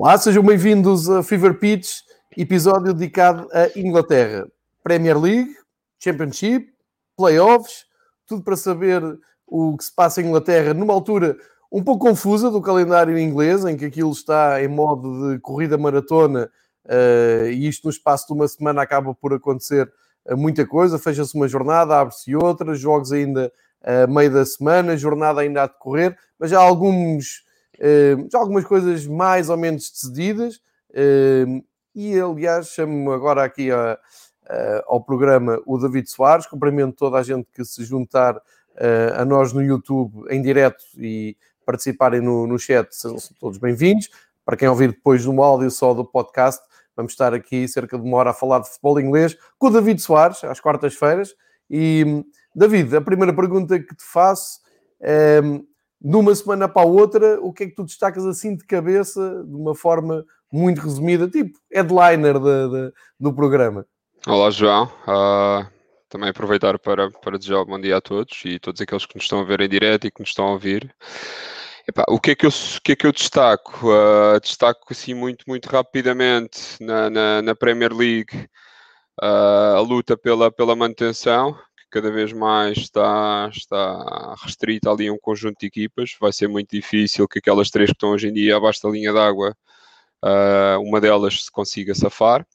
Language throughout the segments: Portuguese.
Olá, sejam bem-vindos a Fever Pitch, episódio dedicado à Inglaterra. Premier League, Championship, Playoffs, tudo para saber o que se passa em Inglaterra numa altura um pouco confusa do calendário inglês, em que aquilo está em modo de corrida maratona uh, e isto no espaço de uma semana acaba por acontecer uh, muita coisa. Fecha-se uma jornada, abre-se outra, jogos ainda a uh, meio da semana, jornada ainda a decorrer, mas há alguns já algumas coisas mais ou menos decididas. E, aliás, chamo agora aqui a, a, ao programa o David Soares. Cumprimento toda a gente que se juntar eh, a nós no YouTube em direto e participarem no, no chat. São todos bem-vindos. Para quem ouvir depois no áudio só do podcast, vamos estar aqui cerca de uma hora a falar de futebol inglês com o David Soares, às quartas-feiras. E, David, a primeira pergunta que te faço é de uma semana para a outra, o que é que tu destacas assim de cabeça, de uma forma muito resumida, tipo headliner de, de, do programa? Olá, João. Uh, também aproveitar para, para desejar bom dia a todos e todos aqueles que nos estão a ver em direto e que nos estão a ouvir. O, que é que eu, o que é que eu destaco? Uh, destaco assim muito, muito rapidamente na, na, na Premier League uh, a luta pela, pela manutenção, cada vez mais está, está restrita ali a um conjunto de equipas. Vai ser muito difícil que aquelas três que estão hoje em dia abaixo da linha d'água, uh, uma delas se consiga safar.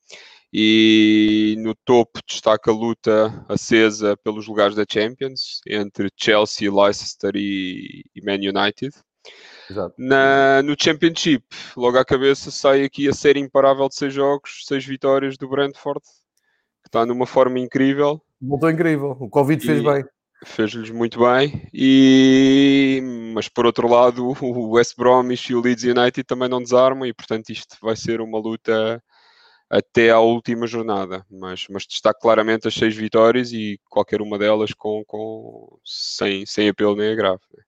E no topo destaca a luta acesa pelos lugares da Champions entre Chelsea, Leicester e, e Man United. Na, no Championship, logo à cabeça, sai aqui a série imparável de seis jogos, seis vitórias do Brentford, está numa forma incrível. Voltou incrível, o Covid fez bem. Fez-lhes muito bem, e... mas por outro lado, o West Bromwich e o Leeds United também não desarmam, e portanto isto vai ser uma luta até à última jornada. Mas, mas destaco claramente as seis vitórias e qualquer uma delas com, com... Sem, sem apelo nem agravo. Né?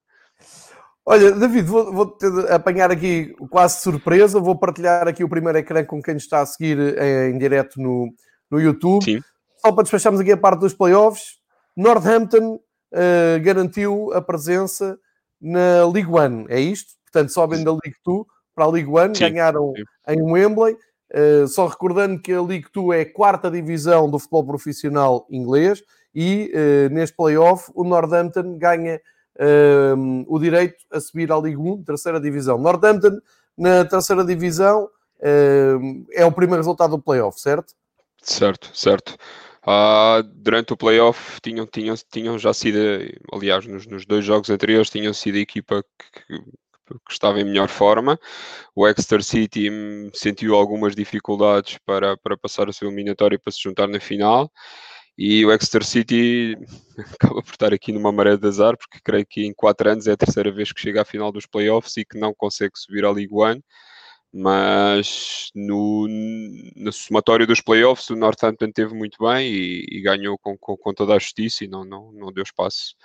Olha, David, vou, vou apanhar aqui quase surpresa, vou partilhar aqui o primeiro ecrã com quem está a seguir em, em direto no, no YouTube. Sim só para despacharmos aqui a parte dos playoffs, Northampton uh, garantiu a presença na League One, é isto? Portanto, sobem da League Two para a League One, Sim. ganharam em Wembley. Uh, só recordando que a League Two é a quarta divisão do futebol profissional inglês e uh, neste playoff o Northampton ganha uh, o direito a subir à League 1, terceira divisão. Northampton na terceira divisão é o primeiro resultado do playoff, certo? Certo, certo. Uh, durante o playoff tinham, tinham, tinham já sido, aliás, nos, nos dois jogos anteriores, tinham sido a equipa que, que estava em melhor forma. O Exeter City sentiu algumas dificuldades para, para passar a sua eliminatória para se juntar na final. E o Exeter City acaba por estar aqui numa maré de azar, porque creio que em quatro anos é a terceira vez que chega à final dos playoffs e que não consegue subir à League One mas no, na somatória dos playoffs o Northampton teve muito bem e, e ganhou com, com, com, toda a justiça e não, não, não deu espaço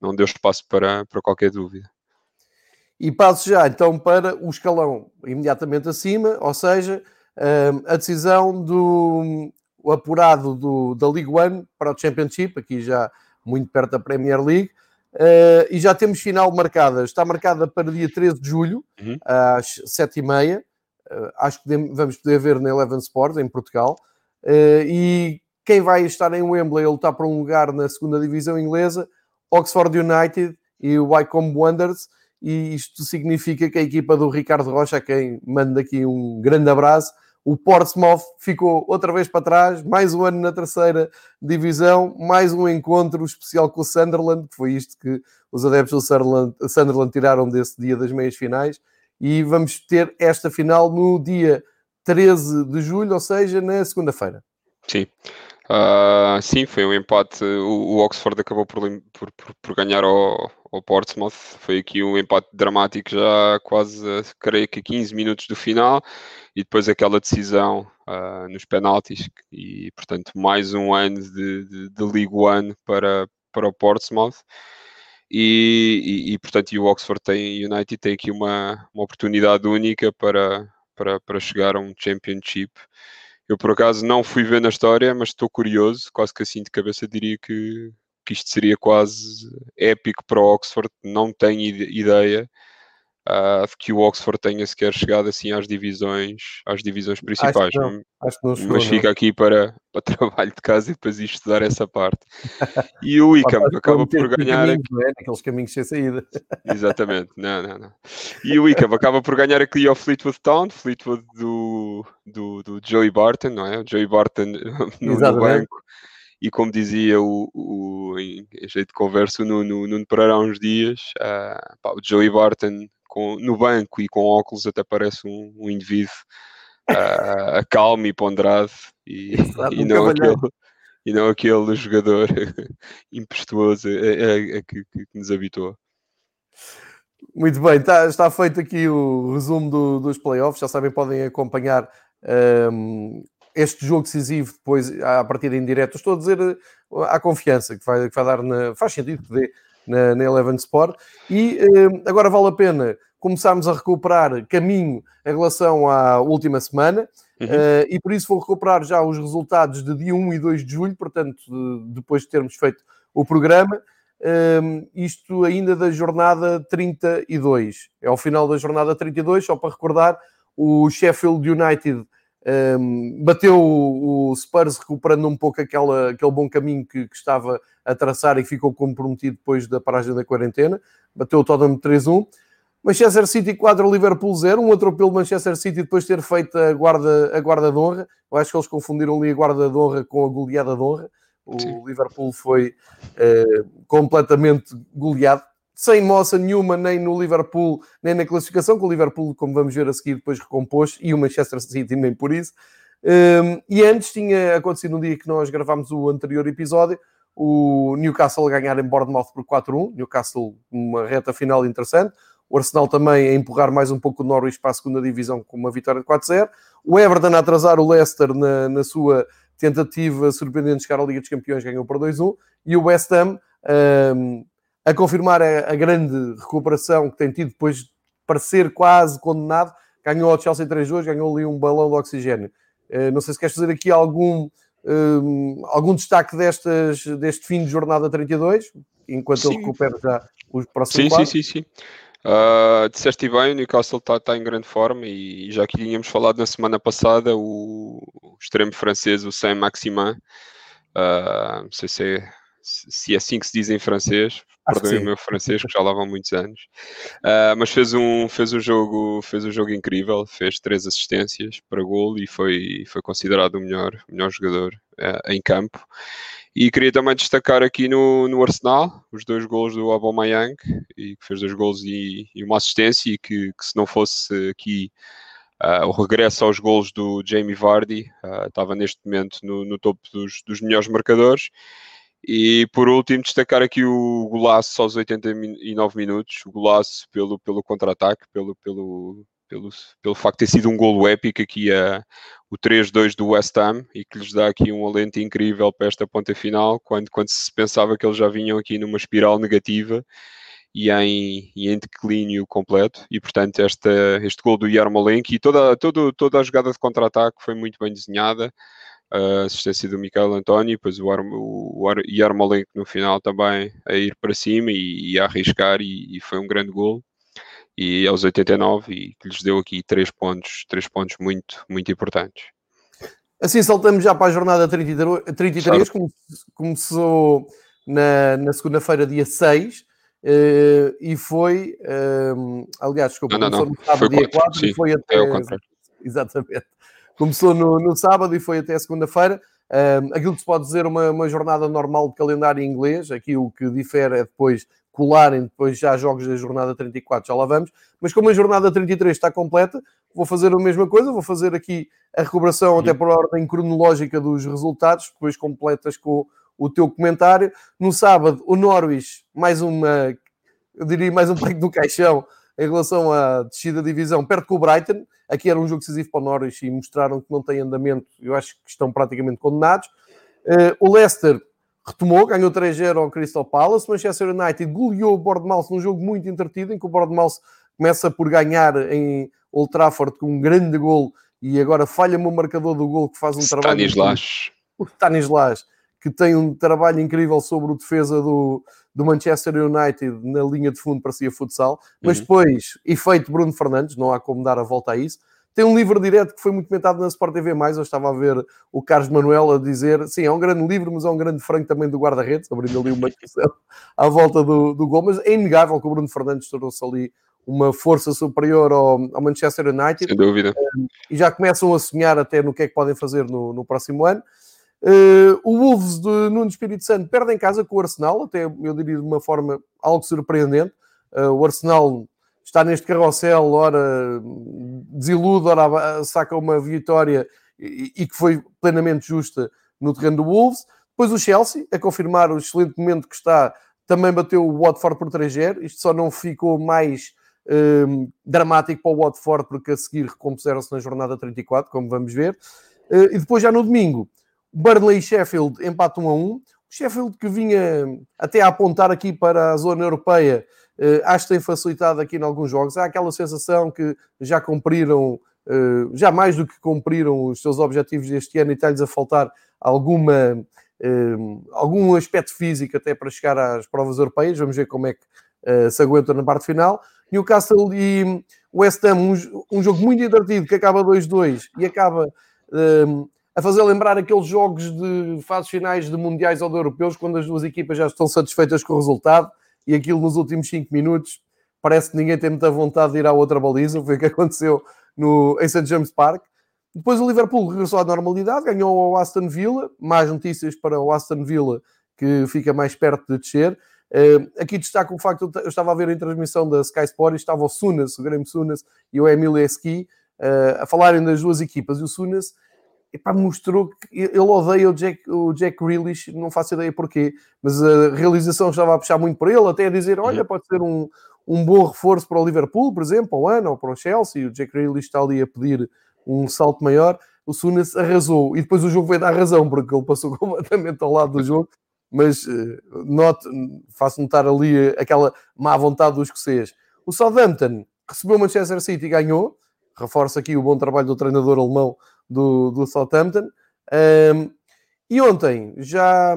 não deu espaço para, para qualquer dúvida. E passo já então para o escalão imediatamente acima, ou seja, hum, a decisão do o apurado do, da League One para o Championship, aqui já muito perto da Premier League, uh, e já temos final marcada, está marcada para dia 13 de julho, uhum. às 7h30, uh, acho que vamos poder ver na Eleven Sports, em Portugal. Uh, e quem vai estar em Wembley a lutar por um lugar na segunda divisão inglesa, Oxford United e o Wycombe Wanderers. E isto significa que a equipa do Ricardo Rocha, a quem mando aqui um grande abraço, o Portsmouth ficou outra vez para trás, mais um ano na terceira divisão, mais um encontro especial com o Sunderland, que foi isto que os adeptos do Sunderland, Sunderland tiraram desse dia das meias finais e vamos ter esta final no dia 13 de julho, ou seja, na segunda-feira. Sim. Uh, sim, foi um empate. O, o Oxford acabou por, por, por, por ganhar ao, ao, Portsmouth. Foi aqui um empate dramático, já quase, creio que 15 minutos do final. E depois aquela decisão uh, nos penaltis. E, portanto, mais um ano de, de, de League One para, para o Portsmouth. E, e, e, portanto, e o Oxford tem, United tem aqui uma, uma oportunidade única para, para, para chegar a um Championship. Eu, por acaso, não fui ver na história, mas estou curioso, quase que assim de cabeça diria que, que isto seria quase épico para o Oxford, não tenho ideia. Uh, que o Oxford tenha sequer chegado assim às divisões, às divisões principais. Acho não, acho não chegou, mas fica aqui para, para trabalho de casa e depois estudar essa parte. E o Wickham acaba por ganhar. Caminhos, aqui... é? Aqueles caminhos sem saída. Exatamente, não, não, não. E o Wickham acaba por ganhar aqui ao Fleetwood Town, Fleetwood do, do, do Joey Barton, não é? O Joey Barton no, no banco e como dizia o, o em, jeito de conversa no, no, no Pereira há uns dias, uh, pá, o Joey Barton com, no banco e com óculos até parece um, um indivíduo uh, calmo e ponderado e, Exato, e, não aquele, e não aquele jogador impetuoso a, a, a que, que, nos habitou. Muito bem, está, está feito aqui o resumo do, dos playoffs. Já sabem, podem acompanhar um, este jogo decisivo depois à partida em direto. Estou a dizer à confiança que vai, que vai dar na, faz sentido que dê na, na Eleven Sport. E uh, agora vale a pena começarmos a recuperar caminho em relação à última semana. Uhum. Uh, e por isso vou recuperar já os resultados de dia 1 e 2 de julho, portanto, de, depois de termos feito o programa. Uh, isto ainda da jornada 32. É o final da jornada 32, só para recordar, o Sheffield United um, bateu o Spurs recuperando um pouco aquela, aquele bom caminho que, que, estava a traçar e ficou comprometido depois da paragem da quarentena. Bateu o Tottenham 3-1. Manchester City 4, Liverpool 0. Um atropelo Manchester City depois de ter feito a guarda, a guarda de honra. Eu acho que eles confundiram ali a guarda de honra com a goleada de honra. O Sim. Liverpool foi uh, completamente goleado sem moça nenhuma nem no Liverpool, nem na classificação, que o Liverpool, como vamos ver a seguir, depois recompôs, e o Manchester City nem por isso. Um, e antes tinha acontecido no dia que nós gravámos o anterior episódio, o Newcastle ganhar em Bournemouth por 4-1, Newcastle uma reta final interessante, o Arsenal também a empurrar mais um pouco o Norwich para a segunda divisão com uma vitória de 4-0, o Everton a atrasar o Leicester na, na sua tentativa surpreendente de chegar à Liga dos Campeões, ganhou por 2-1, e o West Ham um, a confirmar a, a, grande recuperação que tem tido depois de parecer quase condenado. Ganhou ao Chelsea 3-2, ganhou ali um balão de oxigênio. Uh, não sei se queres fazer aqui algum, um, algum destaque destas, deste fim de jornada 32, enquanto sim. eu recupero já os próximos Sim, quadros. sim, sim, sim. Uh, disseste bem, o Newcastle está tá em grande forma e, já que tínhamos falado na semana passada, o, o extremo francês, o Saint-Maximin, uh, não sei se é, se é assim que se diz em francês, perdoem o meu francês, que já lá vão muitos anos. Uh, mas fez um, fez, um jogo, fez um jogo incrível, fez três assistências para gol e foi, foi considerado o melhor, melhor jogador uh, em campo. E queria também destacar aqui no, no Arsenal os dois gols do Aubameyang, e que fez dois gols e, e uma assistência, e que, que, se não fosse aqui uh, o regresso aos gols do Jamie Vardy, estava neste momento no, no topo dos, dos melhores marcadores. E por último, destacar aqui o golaço aos 89 minutos, o golaço pelo, pelo contra-ataque, pelo, pelo, pelo, pelo facto de ter sido um golo épico aqui a, o 3-2 do West Ham e que lhes dá aqui um alento incrível para esta ponta final, quando, quando se pensava que eles já vinham aqui numa espiral negativa e em, e em declínio completo. E portanto, esta, este gol do Yarmolenko e toda, toda, toda a jogada de contra-ataque foi muito bem desenhada a assistência do Michael António, depois o, Ar, o Ar, Yarmolenko no final também a ir para cima e, e a arriscar e, e, foi um grande gol e aos 89 e que lhes deu aqui três pontos, três pontos muito, muito importantes. Assim saltamos já para a jornada 33, 33 começou na, na segunda-feira dia 6 uh, eh, e foi, uh, aliás, desculpa, não, não, não. no sábado foi dia 4 sim, e foi até... É exatamente Começou no, no sábado e foi até segunda-feira. Um, aquilo que se pode dizer uma, uma jornada normal de calendário inglês, aqui o que difere é depois colarem depois já jogos da jornada 34, já lá vamos. Mas como a jornada 33 está completa, vou fazer a mesma coisa, vou fazer aqui a recuperação até por ordem cronológica dos resultados, depois completas com o teu comentário. No sábado, o Norwich, mais uma, eu diria mais um prego no caixão, em relação à descida da divisão, perto com o Brighton. Aqui era um jogo decisivo para o Norwich e mostraram que não tem andamento. Eu acho que estão praticamente condenados. Uh, o Leicester retomou, ganhou 3-0 ao Crystal Palace. Manchester United goleou o Bournemouth num jogo muito entretido, em que o Bournemouth começa por ganhar em Old Trafford com um grande gol e agora falha-me o marcador do gol que faz um Stanislas. trabalho... O Stanislas que tem um trabalho incrível sobre o defesa do, do Manchester United na linha de fundo para si a futsal, mas uhum. depois, efeito Bruno Fernandes, não há como dar a volta a isso. Tem um livro direto que foi muito comentado na Sport TV+, eu estava a ver o Carlos Manuel a dizer, sim, é um grande livro, mas é um grande frango também do guarda-redes, abrindo ali uma discussão à volta do, do gol, mas é inegável que o Bruno Fernandes tornou-se ali uma força superior ao, ao, Manchester United. Sem dúvida. e já começam a sonhar até no que é que podem fazer no, no próximo ano. Uh, o Wolves de Nuno Espírito Santo perde em casa com o Arsenal, até eu diria de uma forma algo surpreendente. Uh, o Arsenal está neste carrossel, ora desilude, ora saca uma vitória e, e, que foi plenamente justa no terreno do Wolves. Depois o Chelsea, a confirmar o excelente momento que está, também bateu o Watford por 3-0. Isto só não ficou mais uh, dramático para o Watford, porque a seguir recompuseram-se na jornada 34, como vamos ver. Uh, e depois já no domingo Burnley e Sheffield empatam a 1. O Sheffield que vinha até a apontar aqui para a zona europeia, eh, acho que tem facilitado aqui em alguns jogos. Há aquela sensação que já cumpriram, eh, já mais do que cumpriram os seus objetivos deste ano e está-lhes a faltar alguma, eh, algum aspecto físico até para chegar às provas europeias. Vamos ver como é que se aguentam na parte final. Newcastle e West Ham, um jogo muito divertido que acaba 2-2 e acaba a fazer lembrar aqueles jogos de fases finais de mundiais ou de europeus, quando as duas equipas já estão satisfeitas com o resultado e aquilo nos últimos 5 minutos parece que ninguém tem muita vontade de ir à outra baliza, foi o que aconteceu no, em St. James Park. Depois o Liverpool regressou à normalidade, ganhou ao Aston Villa, mais notícias para o Aston Villa, que fica mais perto de descer. Uh, aqui destaco o facto, eu estava a ver a transmissão da Sky Sport e estava o Sunas, o Graham Sunas e o Emilio Esqui uh, a falarem das duas equipas. E o Sunas epá, mostrou que ele odeia o Jack, o Jack Grealish, não faço ideia porquê, mas a realização estava a puxar muito por ele, até a dizer, olha, uhum. pode ser um, um bom reforço para o Liverpool, por exemplo, ou ano, ou para o Chelsea, o Jack Grealish está ali a pedir um salto maior, o Sunas arrasou, e depois o jogo veio dar razão, porque ele passou completamente ao lado do jogo, mas uh, note, faço notar ali aquela má vontade do escocês. O Southampton recebeu o Manchester City e ganhou, reforça aqui o bom trabalho do treinador alemão do, do Southampton. Um, e ontem, já.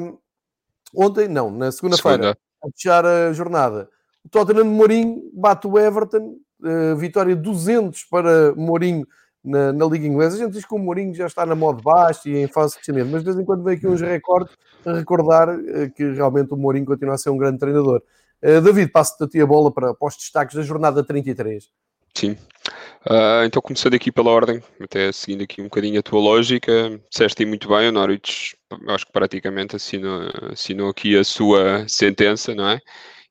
Ontem, não, na segunda-feira, a fechar a jornada, o Tottenham de Mourinho bate o Everton, uh, vitória 200 para Mourinho na, na, Liga Inglesa. A gente diz que o Mourinho já está na moda baixa e em fase crescimento, mas de vez em quando vem aqui uns recordes a recordar uh, que realmente o Mourinho continua a ser um grande treinador. Uh, David, passo-te a ti a bola para, para os destaques da jornada 33. Sim. Uh, então, começando aqui pela ordem, até seguindo aqui um bocadinho a tua lógica, disseste muito bem, o Norwich, acho que praticamente assinou, assinou aqui a sua sentença, não é?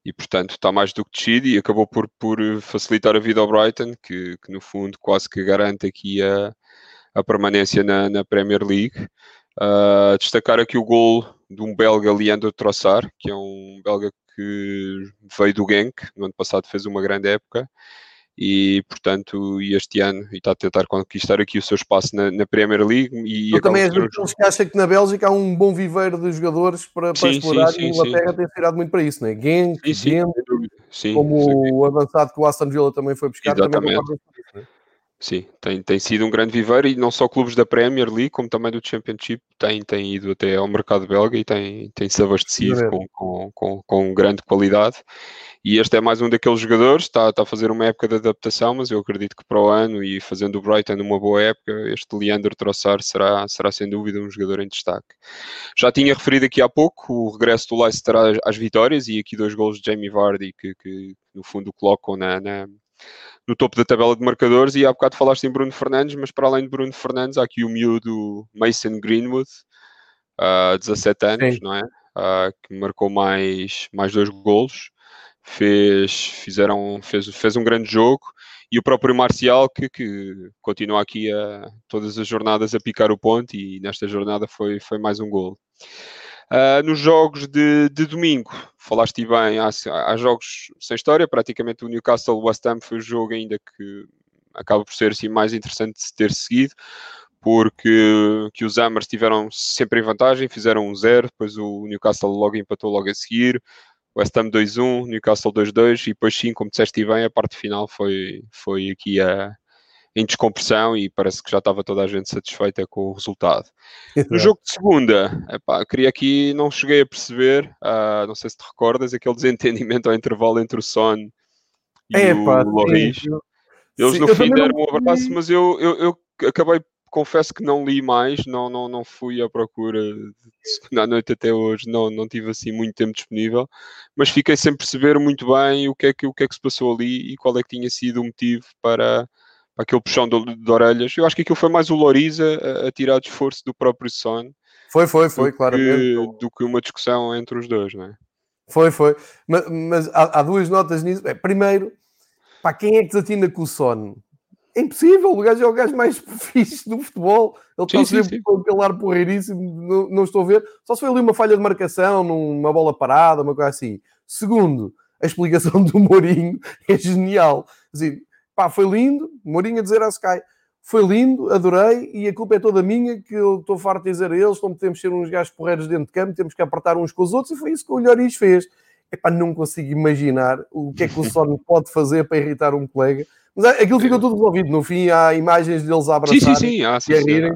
E, portanto, está mais do que descido e acabou por, por facilitar a vida ao Brighton, que, que no fundo quase que garante aqui a, a permanência na, na Premier League. Uh, destacar aqui o gol de um belga, Leandro Trossard, que é um belga que veio do Genk, no ano passado fez uma grande época, e portanto este ano e está a tentar conquistar aqui o seu espaço na, na Premier League e também és daqueles que acha que na Bélgica há um bom viveiro de jogadores para, para sim, explorar sim, sim, e a Inglaterra tem tirado muito para isso, não é? Genk, Gent, como o avançado que o Aston Villa também foi buscar Exatamente. também isso, é? Sim, tem, tem sido um grande viveiro e não só clubes da Premier League, como também do Championship, têm, têm ido até ao mercado belga e têm, têm se abastecido com, com, com, com grande qualidade. E este é mais um daqueles jogadores, está, está a fazer uma época de adaptação, mas eu acredito que para o ano e fazendo o Brighton uma boa época, este Leandro Troçar será, será sem dúvida um jogador em destaque. Já tinha referido aqui há pouco o regresso do Leicester às, às vitórias e aqui dois gols de Jamie Vardy que, que no fundo colocam na, na no topo da tabela de marcadores e há bocado falaste em Bruno Fernandes, mas para além de Bruno Fernandes há aqui o miúdo Mason Greenwood, uh, 17 anos, Sim. não é? Uh, que marcou mais, mais dois golos fez, fizeram, fez, fez um grande jogo e o próprio Marcial que, que continua aqui a todas as jornadas a picar o ponto e nesta jornada foi, foi mais um gol. Uh, nos jogos de, de, domingo, falaste bem, há, há, jogos sem história, praticamente o Newcastle West Ham foi o jogo ainda que acaba por ser assim, mais interessante de se ter seguido, porque que os Hammers tiveram sempre em vantagem, fizeram um zero, depois o Newcastle logo empatou logo a seguir, West Ham 2-1, Newcastle 2-2 e depois sim, como disseste bem, a parte final foi, foi aqui a, em descompressão e parece que já estava toda a gente satisfeita com o resultado. No jogo de segunda, epá, queria aqui, não cheguei a perceber, uh, não sei se te recordas, aquele desentendimento ao intervalo entre o Son e Epá, o Loris. Eles Sim, no fim deram um abraço, mas eu, eu, eu acabei, confesso que não li mais, não, não, não fui à procura de segunda à noite até hoje, não, não tive assim muito tempo disponível, mas fiquei sem perceber muito bem o que é que, o que, é que se passou ali e qual é que tinha sido o motivo para, para aquele puxão de, de orelhas. Eu acho que aquilo foi mais o Loris a, a tirar de esforço do próprio Son Foi, foi, foi, do, claramente. que, do que uma discussão entre os dois, não é? Foi, foi. Mas, mas há, há duas notas nisso. É, primeiro, para quem é que desatina com o Son? É impossível, o gajo é o gajo mais fixe do futebol. Ele Sim, está sim, sempre sim. com aquele ar porreiríssimo, não, não estou a ver. Só se foi ali uma falha de marcação, numa bola parada, uma coisa assim. Segundo, a explicação do Mourinho é genial. Assim, pá, foi lindo, Mourinho a dizer à Sky, foi lindo, adorei, e a culpa é toda minha, que eu estou farto de dizer a eles, não podemos ser uns gajos porreiros dentro de campo, temos que apertar uns com os outros, e foi isso que o Lloris fez. Epá, não consigo imaginar o que é que o Son pode fazer para irritar um colega. Mas é- aquilo ficou tudo resolvido. No fim, há imagens deles a Sim, abraçarem sim, sim. Ah, sim, e a sim, rirem.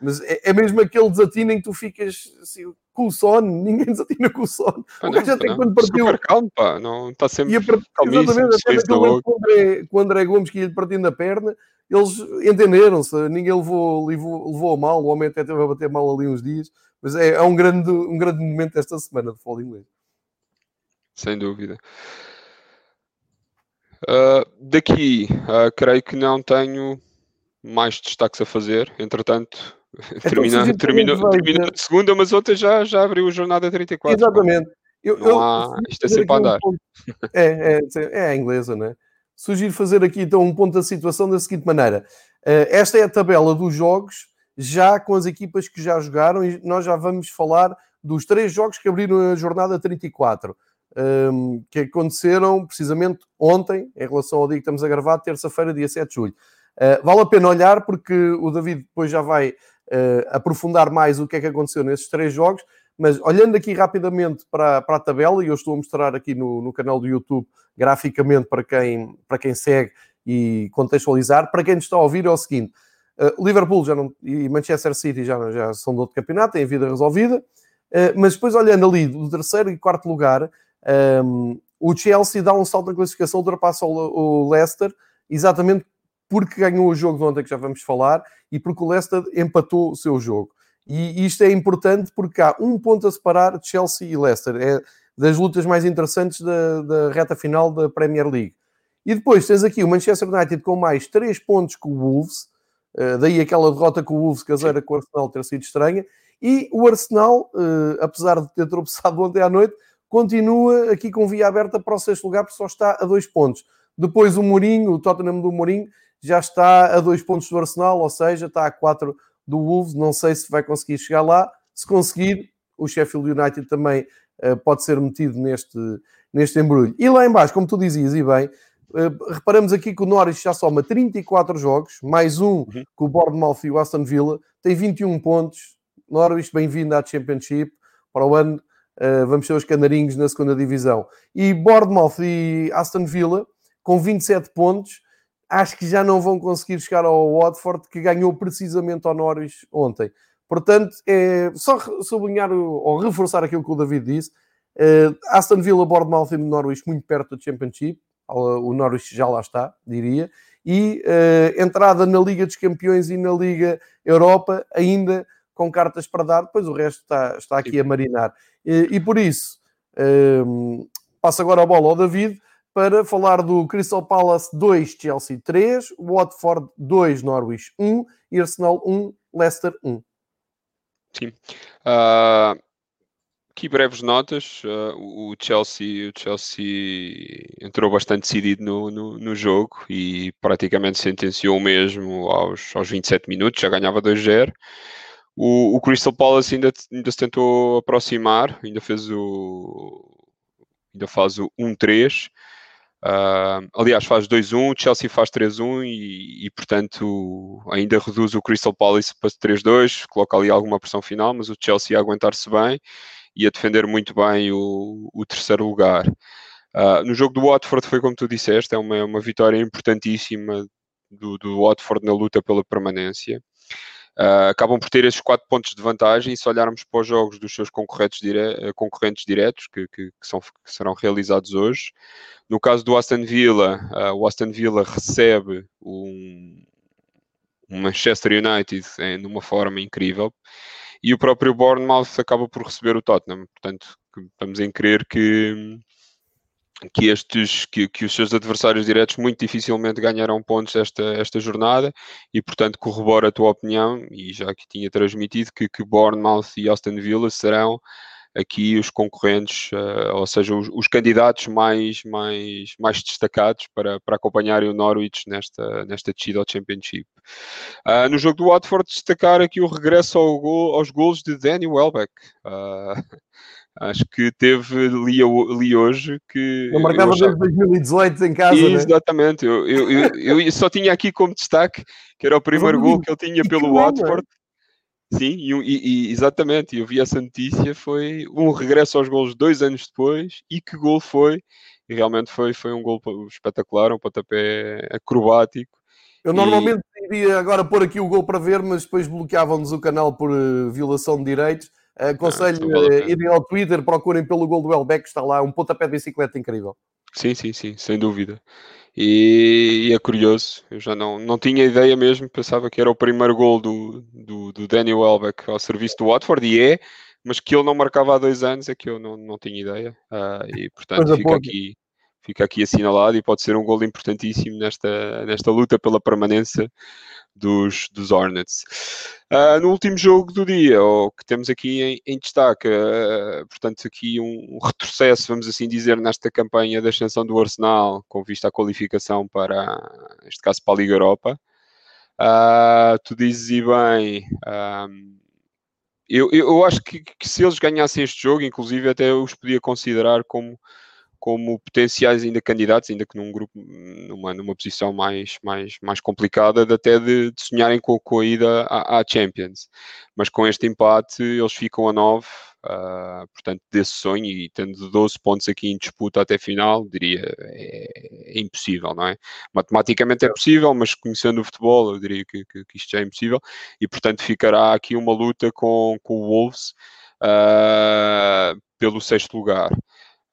Mas é, é mesmo aquele desatino em que tu ficas assim, com o Son. Ninguém desatina com o Son. Pá, O gajo pá, até não. quando partiu... Super calmo, pá. Não, está sempre E a part... Exatamente, até naquele boca. com o, André, com o André Gomes que ia partindo a perna, eles entenderam-se, ninguém levou, levou, levou a mal, o homem até teve a bater mal ali uns dias, mas é, é um, grande, um grande momento esta semana de futebol inglês. Sem dúvida. Ah, daqui, ah, creio que não tenho mais destaques a fazer. Entretanto, termina, sugiro termina, termina veja- de segunda, mas outra já, já abriu a jornada 34. pá. Exatamente. Eu, eu há- isto é sempre a um andar. ponto- É, é, é a inglesa, não é? Sugiro fazer aqui então um ponto da situação da seguinte maneira. Eh, esta é a tabela dos jogos, já com as equipas que já jogaram, e nós já vamos falar dos três jogos que abriram a jornada 34, ehm, que aconteceram precisamente ontem, em relação ao dia que estamos a gravar, terça-feira, dia 7 de julho. Eh, vale a pena olhar, porque o David depois já vai eh, aprofundar mais o que é que aconteceu nesses três jogos, mas olhando aqui rapidamente para, para a tabela, e eu estou a mostrar aqui no, no canal do YouTube graficamente para quem, para quem segue e contextualizar, para quem nos está a ouvir é o seguinte: uh, Liverpool já não, e Manchester City já, já são do outro campeonato, têm a vida resolvida, uh, mas depois olhando ali do terceiro e quarto lugar, um, o Chelsea dá um salto na classificação, ultrapassa o, o Leicester, exatamente porque ganhou o jogo de ontem que já vamos falar e porque o Leicester empatou o seu jogo. E isto é importante porque há um ponto a separar Chelsea e Leicester. É das lutas mais interessantes da, da reta final da Premier League. E depois tens aqui o Manchester United com mais 3 pontos que o Wolves, uh, daí aquela derrota com o Wolves caseira com o Arsenal ter sido estranha, e o Arsenal, uh, apesar de ter tropeçado ontem à noite, continua aqui com via aberta para o sexto lugar, porque só está a 2 pontos. Depois o Mourinho, o Tottenham do Mourinho, já está a 2 pontos do Arsenal, ou seja, está a 4 do Wolves, não sei se vai conseguir chegar lá. Se conseguir, o Sheffield United também uh, pode ser metido neste, neste embrulho. E lá embaixo, como tu dizias, e bem, uh, reparamos aqui que o Norwich já soma 34 jogos, mais um uhum. com o Bournemouth e o Aston Villa, tem 21 pontos. Norwich, bem-vindo à Championship. Para o ano, uh, vamos ser os canarinhos na segunda divisão. E Bournemouth e Aston Villa, com 27 pontos, acho que já não vão conseguir chegar ao Watford, que ganhou precisamente ao Norwich ontem. Portanto, é só sublinhar ou reforçar aquilo que o David disse. Uh, Aston Villa, Bournemouth e Norwich muito perto do Championship. O Norwich já lá está, diria. E uh, entrada na Liga dos Campeões e na Liga Europa, ainda com cartas para dar. Depois o resto está, está aqui a marinar. E, e por isso, uh, passo agora a bola ao David para falar do Crystal Palace 2, Chelsea 3, Watford 2, Norwich 1 e Arsenal 1, Leicester 1. Sim. Uh, aqui breves notas. Uh, o, Chelsea, o Chelsea entrou bastante decidido no, no, no, jogo e praticamente sentenciou mesmo aos, aos 27 minutos, já ganhava 2-0. O, o, Crystal Palace ainda, ainda se tentou aproximar, ainda fez o. ainda faz o 1-3. Uh, aliás, faz 2-1, Chelsea faz 3-1 e, e, portanto, ainda reduz o Crystal Palace para 3-2, coloca ali alguma pressão final, mas o Chelsea a aguentar-se bem e a defender muito bem o, o terceiro lugar. Uh, no jogo do Watford foi como tu disseste, é uma, uma vitória importantíssima do, do Watford na luta pela permanência. Uh, acabam por ter esses quatro pontos de vantagem e se olharmos para os jogos dos seus concorrentes, dire eh, concorrentes diretos que, que, que, são, que, serão realizados hoje, no caso do Aston Villa, uh, o Aston Villa recebe um, um Manchester United em, numa forma incrível e o próprio Bournemouth acaba por receber o Tottenham, portanto estamos em crer que que estes que, que, os seus adversários diretos muito dificilmente ganharão pontos esta, esta jornada e portanto corrobora a tua opinião e já que tinha transmitido que, que Bournemouth e Aston Villa serão aqui os concorrentes, uh, ou seja, os, os, candidatos mais, mais, mais destacados para, para acompanharem o Norwich nesta, nesta descida Championship. Uh, no jogo do Watford, destacar aqui o regresso ao gol, aos golos de Danny Welbeck. Uh, Acho que teve, li, li hoje que. Eu marcava eu desde 2018 em casa. Né? Exatamente, né? eu, eu, eu, só tinha aqui como destaque que era o primeiro gol que ele tinha pelo Watford. Sim, e, e, exatamente, eu vi essa notícia, foi um regresso aos gols dois anos depois, e que gol foi, e realmente foi, foi um gol espetacular, um pontapé acrobático. Eu normalmente e... iria agora pôr aqui o gol para ver, mas depois bloqueavam-nos o canal por uh, violação de direitos, Aconselho ah, vale irem ao Twitter, procurem pelo gol do Elbeck, está lá um pontapé de bicicleta incrível. Sim, sim, sim, sem dúvida. E, e, é curioso, eu já não, não tinha ideia mesmo, pensava que era o primeiro gol do, do, do Daniel Welbeck ao serviço do Watford, e é, mas que ele não marcava há dois anos é que eu não, não tinha ideia. Uh, e portanto fica aqui, fica aqui assinalado e pode ser um gol importantíssimo nesta, nesta luta pela permanência dos, dos Hornets. Uh, no último jogo do dia, o que temos aqui em, em destaque, uh, portanto, aqui um, um, retrocesso, vamos assim dizer, nesta campanha da ascensão do Arsenal, com vista à qualificação para, neste caso, para a Liga Europa. Uh, tu dizes e bem. Eu, eu acho que, que, se eles ganhassem este jogo, inclusive até eu os podia considerar como como potenciais ainda candidatos, ainda que num grupo, numa, numa posição mais, mais, mais complicada, de até de, de sonharem com, com, a ida à, à, Champions. Mas com este empate, eles ficam a 9, uh, ah, portanto, desse sonho, e tendo 12 pontos aqui em disputa até final, diria, é, é impossível, não é? Matematicamente é possível, mas conhecendo o futebol, eu diria que, que, que isto já é impossível, e portanto ficará aqui uma luta com, com o Wolves uh, pelo sexto lugar.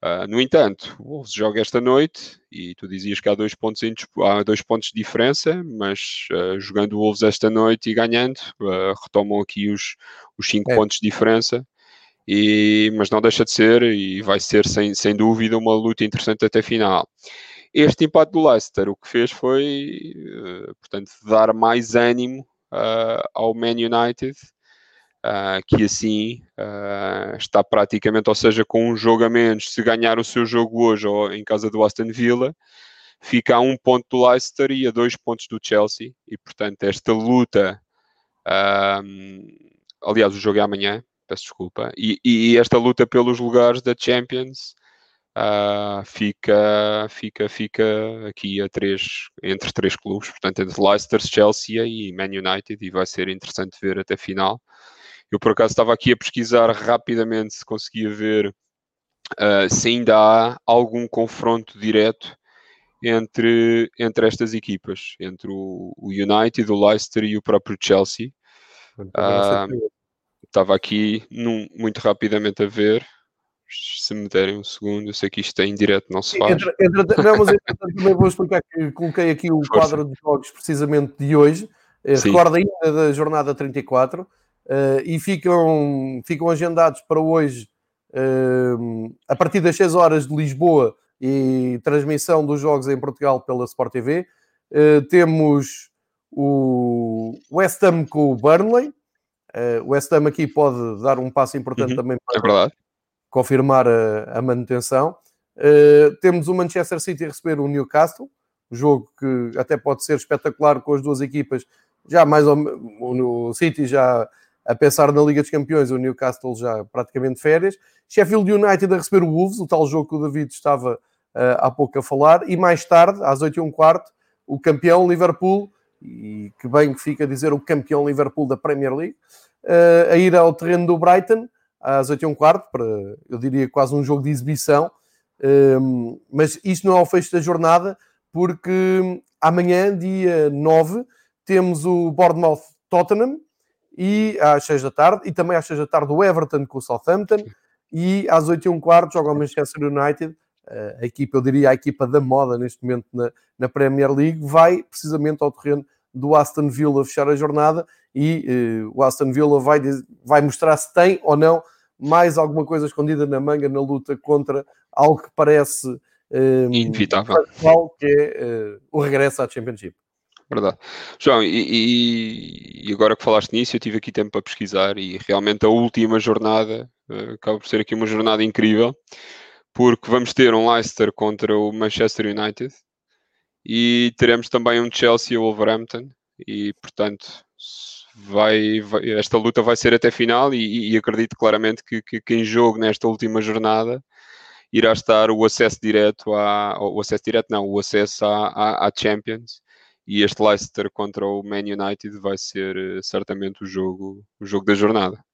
Uh, no entanto, o Wolves joga esta noite e tu dizias que há dois pontos, em, há dois pontos de diferença, mas uh, jogando o Wolves esta noite e ganhando, uh, retomam aqui os, os cinco é. pontos de diferença. E, mas não deixa de ser e vai ser sem, sem dúvida uma luta interessante até final. Este empate do Leicester o que fez foi, portanto, dar mais ânimo ao Man United Uh, que assim uh, está praticamente, ou seja, com um jogo a menos, se ganhar o seu jogo hoje ou em casa do Aston Villa, fica a um ponto do Leicester e a dois pontos do Chelsea, e portanto esta luta, uh, aliás o jogo é amanhã, peço desculpa, e, e esta luta pelos lugares da Champions fica, fica, fica aqui a três, entre três clubes, portanto entre Leicester, Chelsea e Man United, e vai ser interessante ver até final. Eu, por acaso, estava aqui a pesquisar rapidamente se conseguia ver uh, se ainda há algum confronto direto entre, entre estas equipas, entre o, o United, o Leicester e o próprio Chelsea. Uh, estava aqui num, muito rapidamente a ver. Se me derem um segundo, eu sei que isto é em direto, não se faz. Entre, entre, não, mas também vou explicar que coloquei aqui o Força. quadro de jogos precisamente de hoje. Eh, recorda ainda da jornada 34 uh, e ficam, ficam agendados para hoje, uh, a partir das 6 horas de Lisboa e transmissão dos jogos em Portugal pela Sport TV. Uh, eh, temos o West Ham com o Burnley. o West Ham aqui pode dar um passo importante uhum, também para é confirmar a, a manutenção. temos o Manchester City a receber o Newcastle, um jogo que até pode ser espetacular com as duas equipas já mais ou menos, o City já a pensar na Liga dos Campeões, o Newcastle já praticamente férias. Sheffield United a receber o Wolves, o tal jogo que o David estava uh, há pouco a falar. E mais tarde, às 8 e um quarto, o campeão Liverpool, e que bem que fica a dizer o campeão Liverpool da Premier League, uh, a ir ao terreno do Brighton, às 8 e um quarto, para, eu diria, quase um jogo de exibição. Um, mas isto não é o fecho da jornada, porque amanhã, dia 9, temos o Bournemouth Tottenham e às 6 da tarde, e também às 6 da tarde o Everton com o Southampton, e às 8 e um quarto joga o Manchester United, a equipa, eu diria a equipa da moda neste momento na, na Premier League, vai precisamente ao terreno do Aston Villa fechar a jornada e uh, o Aston Villa vai, vai mostrar se tem ou não mais alguma coisa escondida na manga na luta contra algo que parece ehm, inevitável, que é uh, o regresso à Championship. Verdade. João, e, e, agora que falaste nisso, eu tive aqui tempo para pesquisar e realmente a última jornada uh, acaba por ser aqui uma jornada incrível, porque vamos ter um Leicester contra o Manchester United e teremos também um Chelsea Wolverhampton e portanto vai, vai, esta luta vai ser até final e, e acredito claramente que, que, que, em jogo nesta última jornada irá estar o acesso direto a o acesso direto não, o acesso à, à, à Champions e este Leicester contra o Man United vai ser eh, certamente o jogo, o jogo da jornada.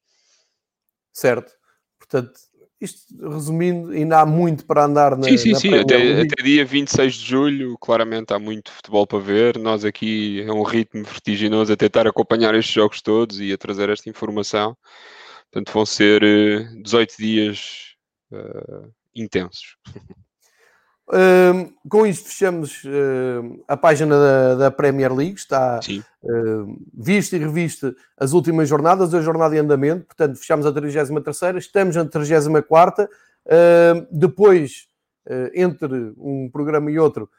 Certo. Portanto, isto resumindo, ainda há muito para andar na Sim, sim, na sim. Até, até, dia 26 de julho, claramente há muito futebol para ver. Nós aqui é um ritmo vertiginoso a tentar acompanhar estes jogos todos e a trazer esta informação. Portanto, vão ser 18 eh, dias uh, intensos. Uh, com isto fechamos uh, a página da, da, Premier League, está uh, vista e revista as últimas jornadas, a jornada em andamento, portanto fechamos a 33ª, estamos na 34ª, depois, entre um programa e outro,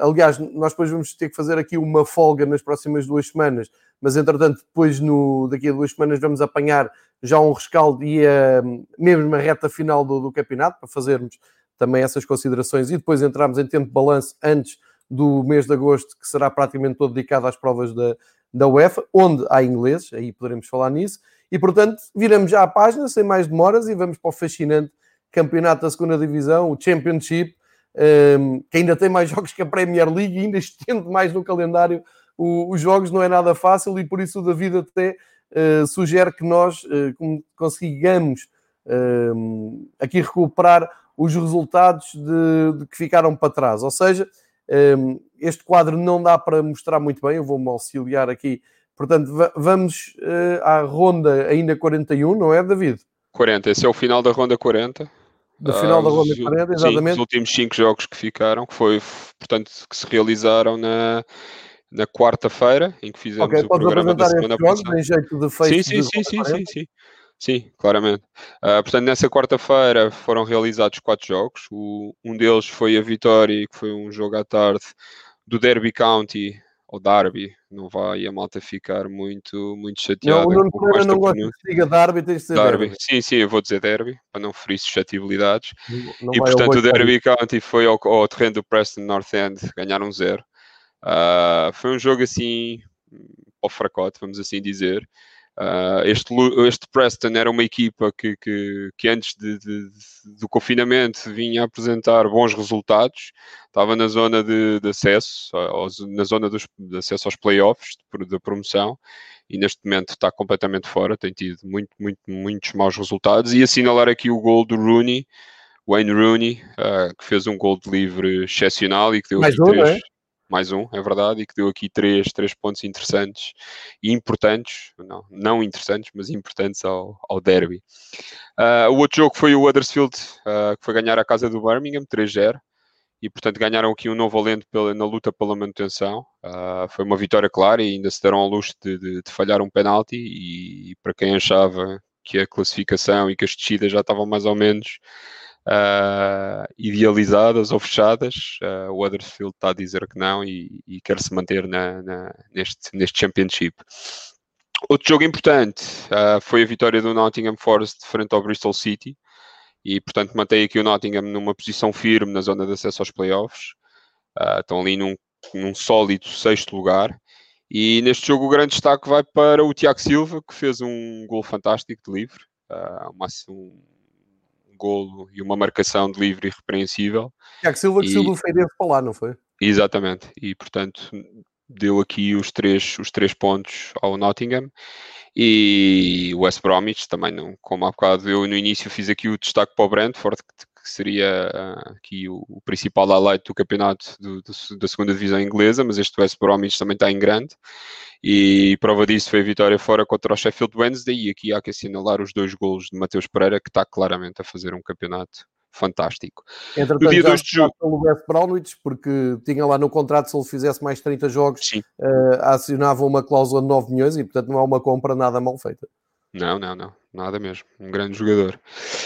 aliás, nós depois vamos ter que fazer aqui uma folga nas próximas duas semanas, mas entretanto depois no, daqui a duas semanas vamos apanhar já um rescaldo e a mesma reta final do, do campeonato, para fazermos também essas considerações e depois entramos em tempo de balanço antes do mês de agosto, que será praticamente todo dedicado às provas da, da UEFA, onde há inglês, aí poderemos falar nisso, e portanto viramos já a página sem mais demoras e vamos para o fascinante campeonato da segunda divisão, o Championship, um, ehm, que ainda tem mais jogos que a Premier League e ainda estende mais no calendário os jogos, não é nada fácil e por isso o David até uh, sugere que nós uh, consigamos aqui recuperar os resultados de, de que ficaram para trás. Ou seja, um, este quadro não dá para mostrar muito bem, eu vou-me auxiliar aqui. Portanto, vamos uh, à ronda ainda 41, não é, David? 40, esse é o final da ronda 40. Do final uh, da ronda 40, exatamente. Sim, os últimos 5 jogos que ficaram, que foi, portanto, que se realizaram na, na quarta-feira, em que fizemos okay, o programa da semana passada. Em jeito de face sim, sim, sim, sim, sim, sim. Sim, claramente. Uh, portanto, nessa quarta-feira foram realizados quatro jogos. O, um deles foi a vitória, que foi um jogo à tarde, do Derby County, ou Derby. Não vai a malta ficar muito, muito chateada. Não, o Nuno Pereira não gosta que diga Derby, tens de dizer derby. derby. Sim, sim, eu vou dizer Derby, para não ferir suscetibilidades. Não e, portanto, o Derby County foi ao, ao, terreno do Preston North End, ganharam um zero. Uh, foi um jogo assim, ao fracote, vamos assim dizer. Uh, este, este Preston era uma equipa que, que, que antes de, de, de, do confinamento vinha apresentar bons resultados, estava na zona de, acesso, aos, na zona dos, de acesso aos playoffs da promoção e neste momento está completamente fora, tem tido muito, muito, muitos maus resultados e assinalar aqui o gol do Rooney, Wayne Rooney, uh, que fez um gol de livre excepcional e que deu Mais três, é? Mais um, é verdade, e que deu aqui três, três pontos interessantes e importantes, não, não interessantes, mas importantes ao, ao derby. Uh, o outro jogo foi o Huddersfield, uh, que foi ganhar a casa do Birmingham, 3-0, e portanto ganharam aqui um novo alento pela, na luta pela manutenção. Uh, foi uma vitória clara e ainda se deram ao luxo de, de, de falhar um penalti, e, e para quem achava que a classificação e que as descidas já estavam mais ou menos uh, idealizadas ou fechadas. Uh, o Huddersfield está a dizer que não e, e quer se manter na, na, neste, neste Championship. Outro jogo importante uh, foi a vitória do Nottingham Forest frente ao Bristol City e, portanto, mantém aqui o Nottingham numa posição firme na zona de acesso aos playoffs. Uh, estão ali num, num sólido sexto lugar. E neste jogo o grande destaque vai para o Tiago Silva, que fez um gol fantástico de livre, uh, uma, um, golo e uma marcação de livre irrepreensível. Tiago Silva que saiu do Feirense para lá, não foi? Exatamente, e portanto deu aqui os três, os três pontos ao Nottingham e o West Bromwich também, não, como há bocado eu no início fiz aqui o destaque para o Brentford, que, que seria uh, aqui o, o, principal highlight do campeonato do, do, da segunda divisão inglesa, mas este West Bromwich também está em grande. E prova disso foi a vitória fora contra o Sheffield Wednesday. E aqui há que assinalar os dois golos de Mateus Pereira, que está claramente a fazer um campeonato fantástico. Entretanto, no dia já de jogo... pelo West Bromwich, porque tinha lá no contrato, se ele fizesse mais 30 jogos, uh, acionava uma cláusula de 9 milhões e, portanto, não é uma compra nada mal feita. Não, não, não, nada mesmo. Um grande jogador.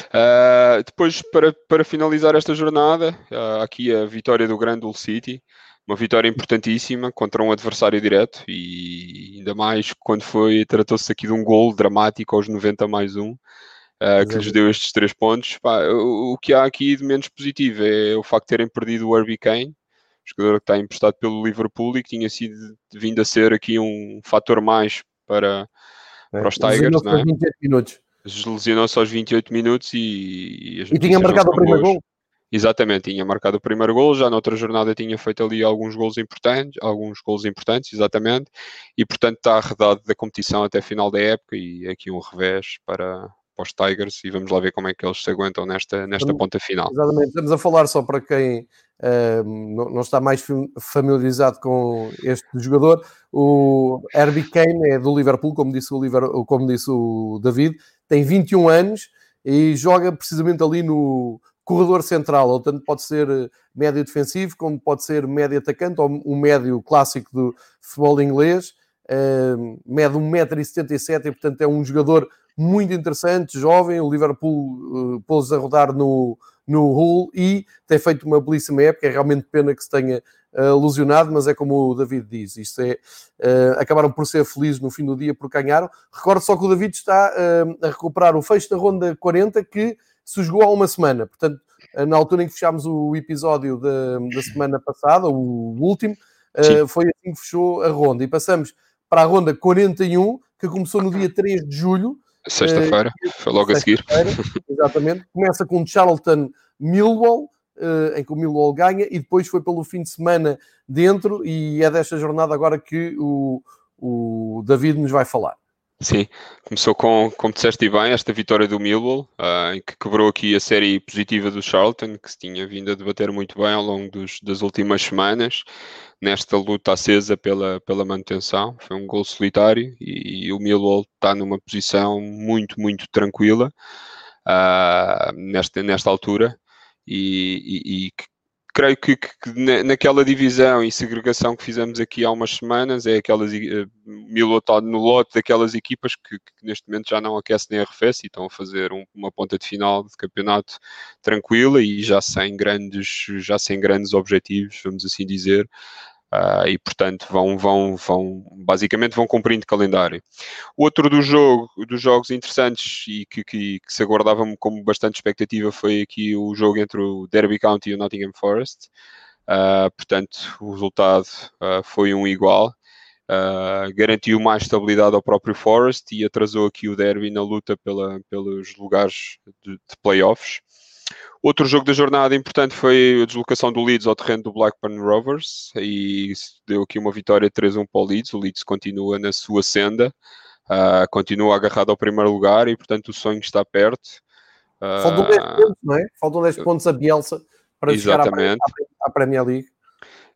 Uh, depois, para, para finalizar esta jornada, uh, aqui a vitória do Grande City, uma vitória importantíssima contra um adversário direto e ainda mais quando foi, tratou-se aqui de um gol dramático aos 90 mais um uh, que lhes deu estes três pontos. Pá, o, o, que há aqui de menos positivo é o facto de terem perdido o Herbie Kane, jogador que está emprestado pelo Liverpool e que tinha sido vindo a ser aqui um fator mais para, para os Tigers, não é? 28 minutos. Lesionou-se aos 28 minutos e, e, e tinha marcado o primeiro gol. Exatamente, tinha marcado o primeiro gol, já na outra jornada tinha feito ali alguns gols importantes, alguns gols importantes, exatamente, e portanto está arredado da competição até final da época e aqui um revés para, para os Tigers e vamos lá ver como é que eles se aguentam nesta, nesta ponta final. Exatamente, estamos a falar só para quem uh, não, não, está mais familiarizado com este jogador. O Herbie Kane é do Liverpool, como disse o, Liverpool, como disse o David, tem 21 anos e joga precisamente ali no corredor central, ou tanto pode ser médio defensivo, como pode ser médio atacante, ou um médio clássico do futebol inglês. Uh, mede 1,77m e, portanto, é um jogador muito interessante, jovem. O Liverpool uh, pôs a rodar no, no Hull e tem feito uma belíssima época. É realmente pena que se tenha uh, lesionado, mas é como o David diz: isto é, uh, acabaram por ser felizes no fim do dia porque ganharam. Recordo só que o David está uh, a recuperar o fecho da ronda 40 que se jogou há uma semana. Portanto, na altura em que fechámos o episódio da, da semana passada, o último, foi assim que fechou a ronda. E passamos para a ronda 41, que começou no dia 3 de julho Sexta-feira, uh, foi logo a seguir. Exatamente. Começa com Charlton Millwall, uh, em que o Millwall ganha, e depois foi pelo fim de semana dentro, e é desta jornada agora que o, o David nos vai falar. Sim, começou com, como disseste bem, esta vitória do Millwall, uh, em que quebrou aqui a série positiva do Charlton, que se tinha vindo a debater muito bem ao longo dos, das últimas semanas, nesta luta acesa pela, pela manutenção. Foi um gol solitário e, e o Millwall está numa posição muito, muito tranquila uh, nesta, nesta altura e, e, e creio que, que, que, naquela divisão e segregação que fizemos aqui há umas semanas é aquelas uh, no lote daquelas equipas que, que, neste momento já não aquecem nem arrefecem e estão a fazer um, uma ponta de final de campeonato tranquila e já sem grandes já sem grandes objetivos vamos assim dizer Uh, e portanto vão, vão, vão basicamente vão cumprindo calendário. Outro jogo, dos jogos interessantes e que, que, que se aguardava como bastante expectativa foi aqui o jogo entre o Derby County e o Nottingham Forest. Uh, portanto, o resultado uh, foi um igual. garantiu mais estabilidade ao próprio Forest e atrasou aqui o Derby na luta pela, pelos lugares de, de playoffs. Outro jogo da jornada importante foi a deslocação do Leeds ao terreno do Blackburn Rovers e deu aqui uma vitória 3-1 para o Leeds. O Leeds continua na sua senda, uh, continua agarrado ao primeiro lugar e, portanto, o sonho está perto. Uh, Faltam 10 pontos, não é? Faltam 10 pontos a Bielsa para exatamente. chegar à, à Premier League.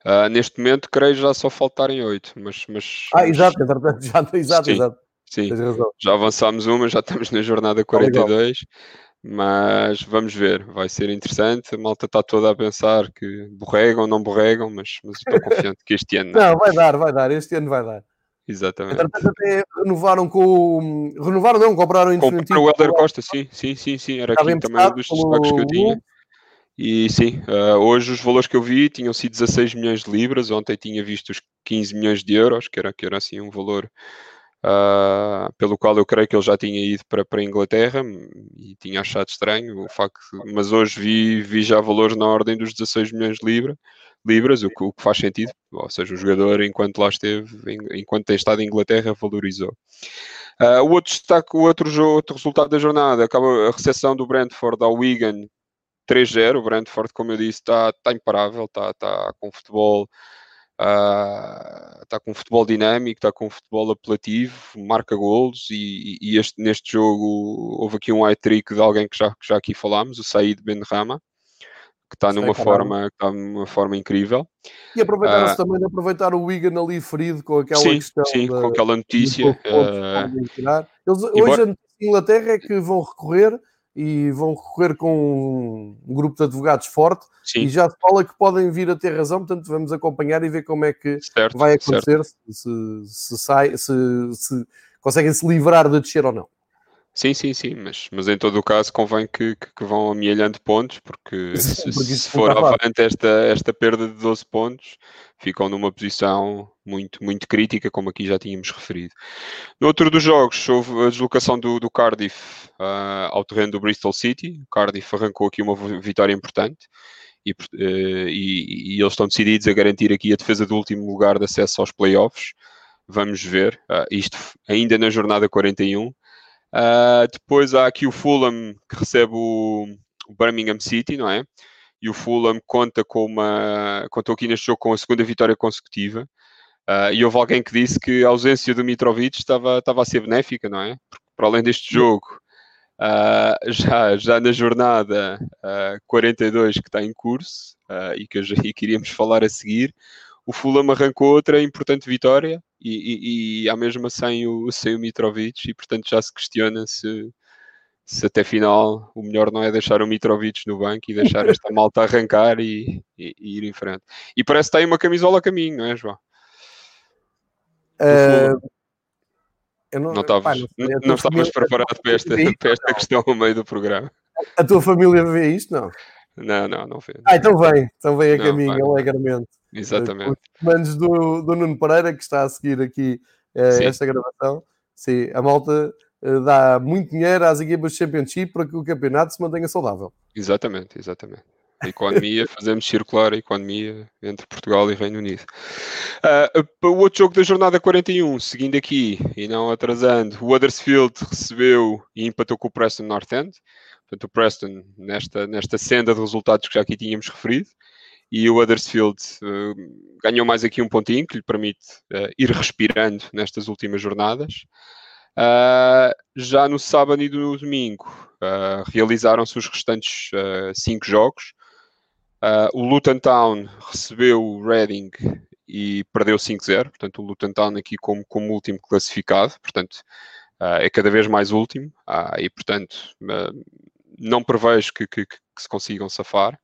Uh, neste momento, creio já só faltarem 8, mas, mas... Ah, exato, já, exato, sim, exato. Sim, já avançámos uma, já estamos na jornada 42. Mas vamos ver, vai ser interessante. A malta está toda a pensar que borregam, não borregam, mas, mas estou confiante que este ano. Não. não, vai dar, vai dar, este ano vai dar. Exatamente. até renovaram com Renovaram, não, compraram Compraram o Helder Costa, sim, sim, sim, sim. Era aqui também um dos destaques que eu tinha. E sim, uh, hoje os valores que eu vi tinham sido 16 milhões de libras, ontem tinha visto os 15 milhões de euros, que era, que era assim um valor uh, pelo qual eu creio que ele já tinha ido para, a Inglaterra e tinha achado estranho o facto, mas hoje vi, vi já valores na ordem dos 16 milhões de libra, libras, o que, o que faz sentido, ou seja, o jogador enquanto lá esteve, enquanto tem estado em Inglaterra, valorizou. Uh, o outro destaque, o outro, jogo, outro resultado da jornada, acaba a recepção do Brentford ao Wigan 3-0. O Brentford, como eu disse, está, está imparável, está, está com futebol Uh, está com um futebol dinâmico, está com um futebol apelativo, marca golos e, e este, neste jogo houve aqui um high trick de alguém que já, que já aqui falámos, o Said Ben Rama, que está numa forma, que está numa forma incrível. E aproveitaram-se uh, também de aproveitar o Wigan ali ferido com aquela sim, questão. Sim, da, com aquela notícia. Uh, Eles, hoje a Inglaterra é que vão recorrer e vão recorrer com um grupo de advogados forte sim. e já se fala que podem vir a ter razão, portanto vamos acompanhar e ver como é que certo, vai acontecer, se, se, sai, se, se conseguem se livrar de descer ou não. Sim, sim, sim, mas, mas em todo o caso convém que, que, que vão amealhando pontos, porque, se, se for avante esta, esta perda de 12 pontos, ficam numa posição muito, muito crítica, como aqui já tínhamos referido. No outro dos jogos, houve a deslocação do, do Cardiff uh, ao terreno do Bristol City. O Cardiff arrancou aqui uma vitória importante e, uh, e, e, eles estão decididos a garantir aqui a defesa do último lugar de acesso aos playoffs. Vamos ver, uh, isto ainda na jornada 41. Uh, depois há aqui o Fulham que recebe o, o, Birmingham City, não é? E o Fulham conta com uma. contou aqui neste jogo com a segunda vitória consecutiva. Uh, e houve alguém que disse que a ausência do Mitrovic estava, estava a ser benéfica, não é? Porque, para além deste jogo, uh, já, já na jornada 42 que está em curso e que, e que iríamos falar a seguir, o Fulham arrancou outra importante vitória e, e, e à mesma sem o, sem o Mitrovic e portanto já se questiona se, se até final o melhor não é deixar o Mitrovic no banco e deixar esta malta arrancar e, e, e, ir em frente. E parece que está aí uma camisola a caminho, não é, João? Uh, não, não estavas, não, não estavas preparado para esta, para esta questão no meio do programa. A tua família vê isto? Não. Não, não, não vê. Ah, então vem, então vem a caminho, alegremente. Exatamente. Os comandos do, do Nuno Pereira, que está a seguir aqui uh, esta gravação. Sim, a malta uh, dá muito dinheiro às equipas do Championship para que o campeonato se mantenha saudável. Exatamente, exatamente. A economia, fazemos circular a economia entre Portugal e Reino Unido. Uh, o outro jogo da jornada 41, seguindo aqui e não atrasando, o Huddersfield recebeu e empatou com o Preston North End. Portanto, o Preston, nesta, nesta senda de resultados que já aqui tínhamos referido, e o Huddersfield uh, ganhou mais aqui um pontinho que lhe permite uh, ir respirando nestas últimas jornadas. Uh, já no sábado e no domingo realizaram-se os restantes cinco jogos. o Luton Town recebeu o Reading e perdeu 5-0, portanto o Luton Town aqui como, como último classificado, portanto é cada vez mais último e portanto não prevejo que, que, que se consigam safar.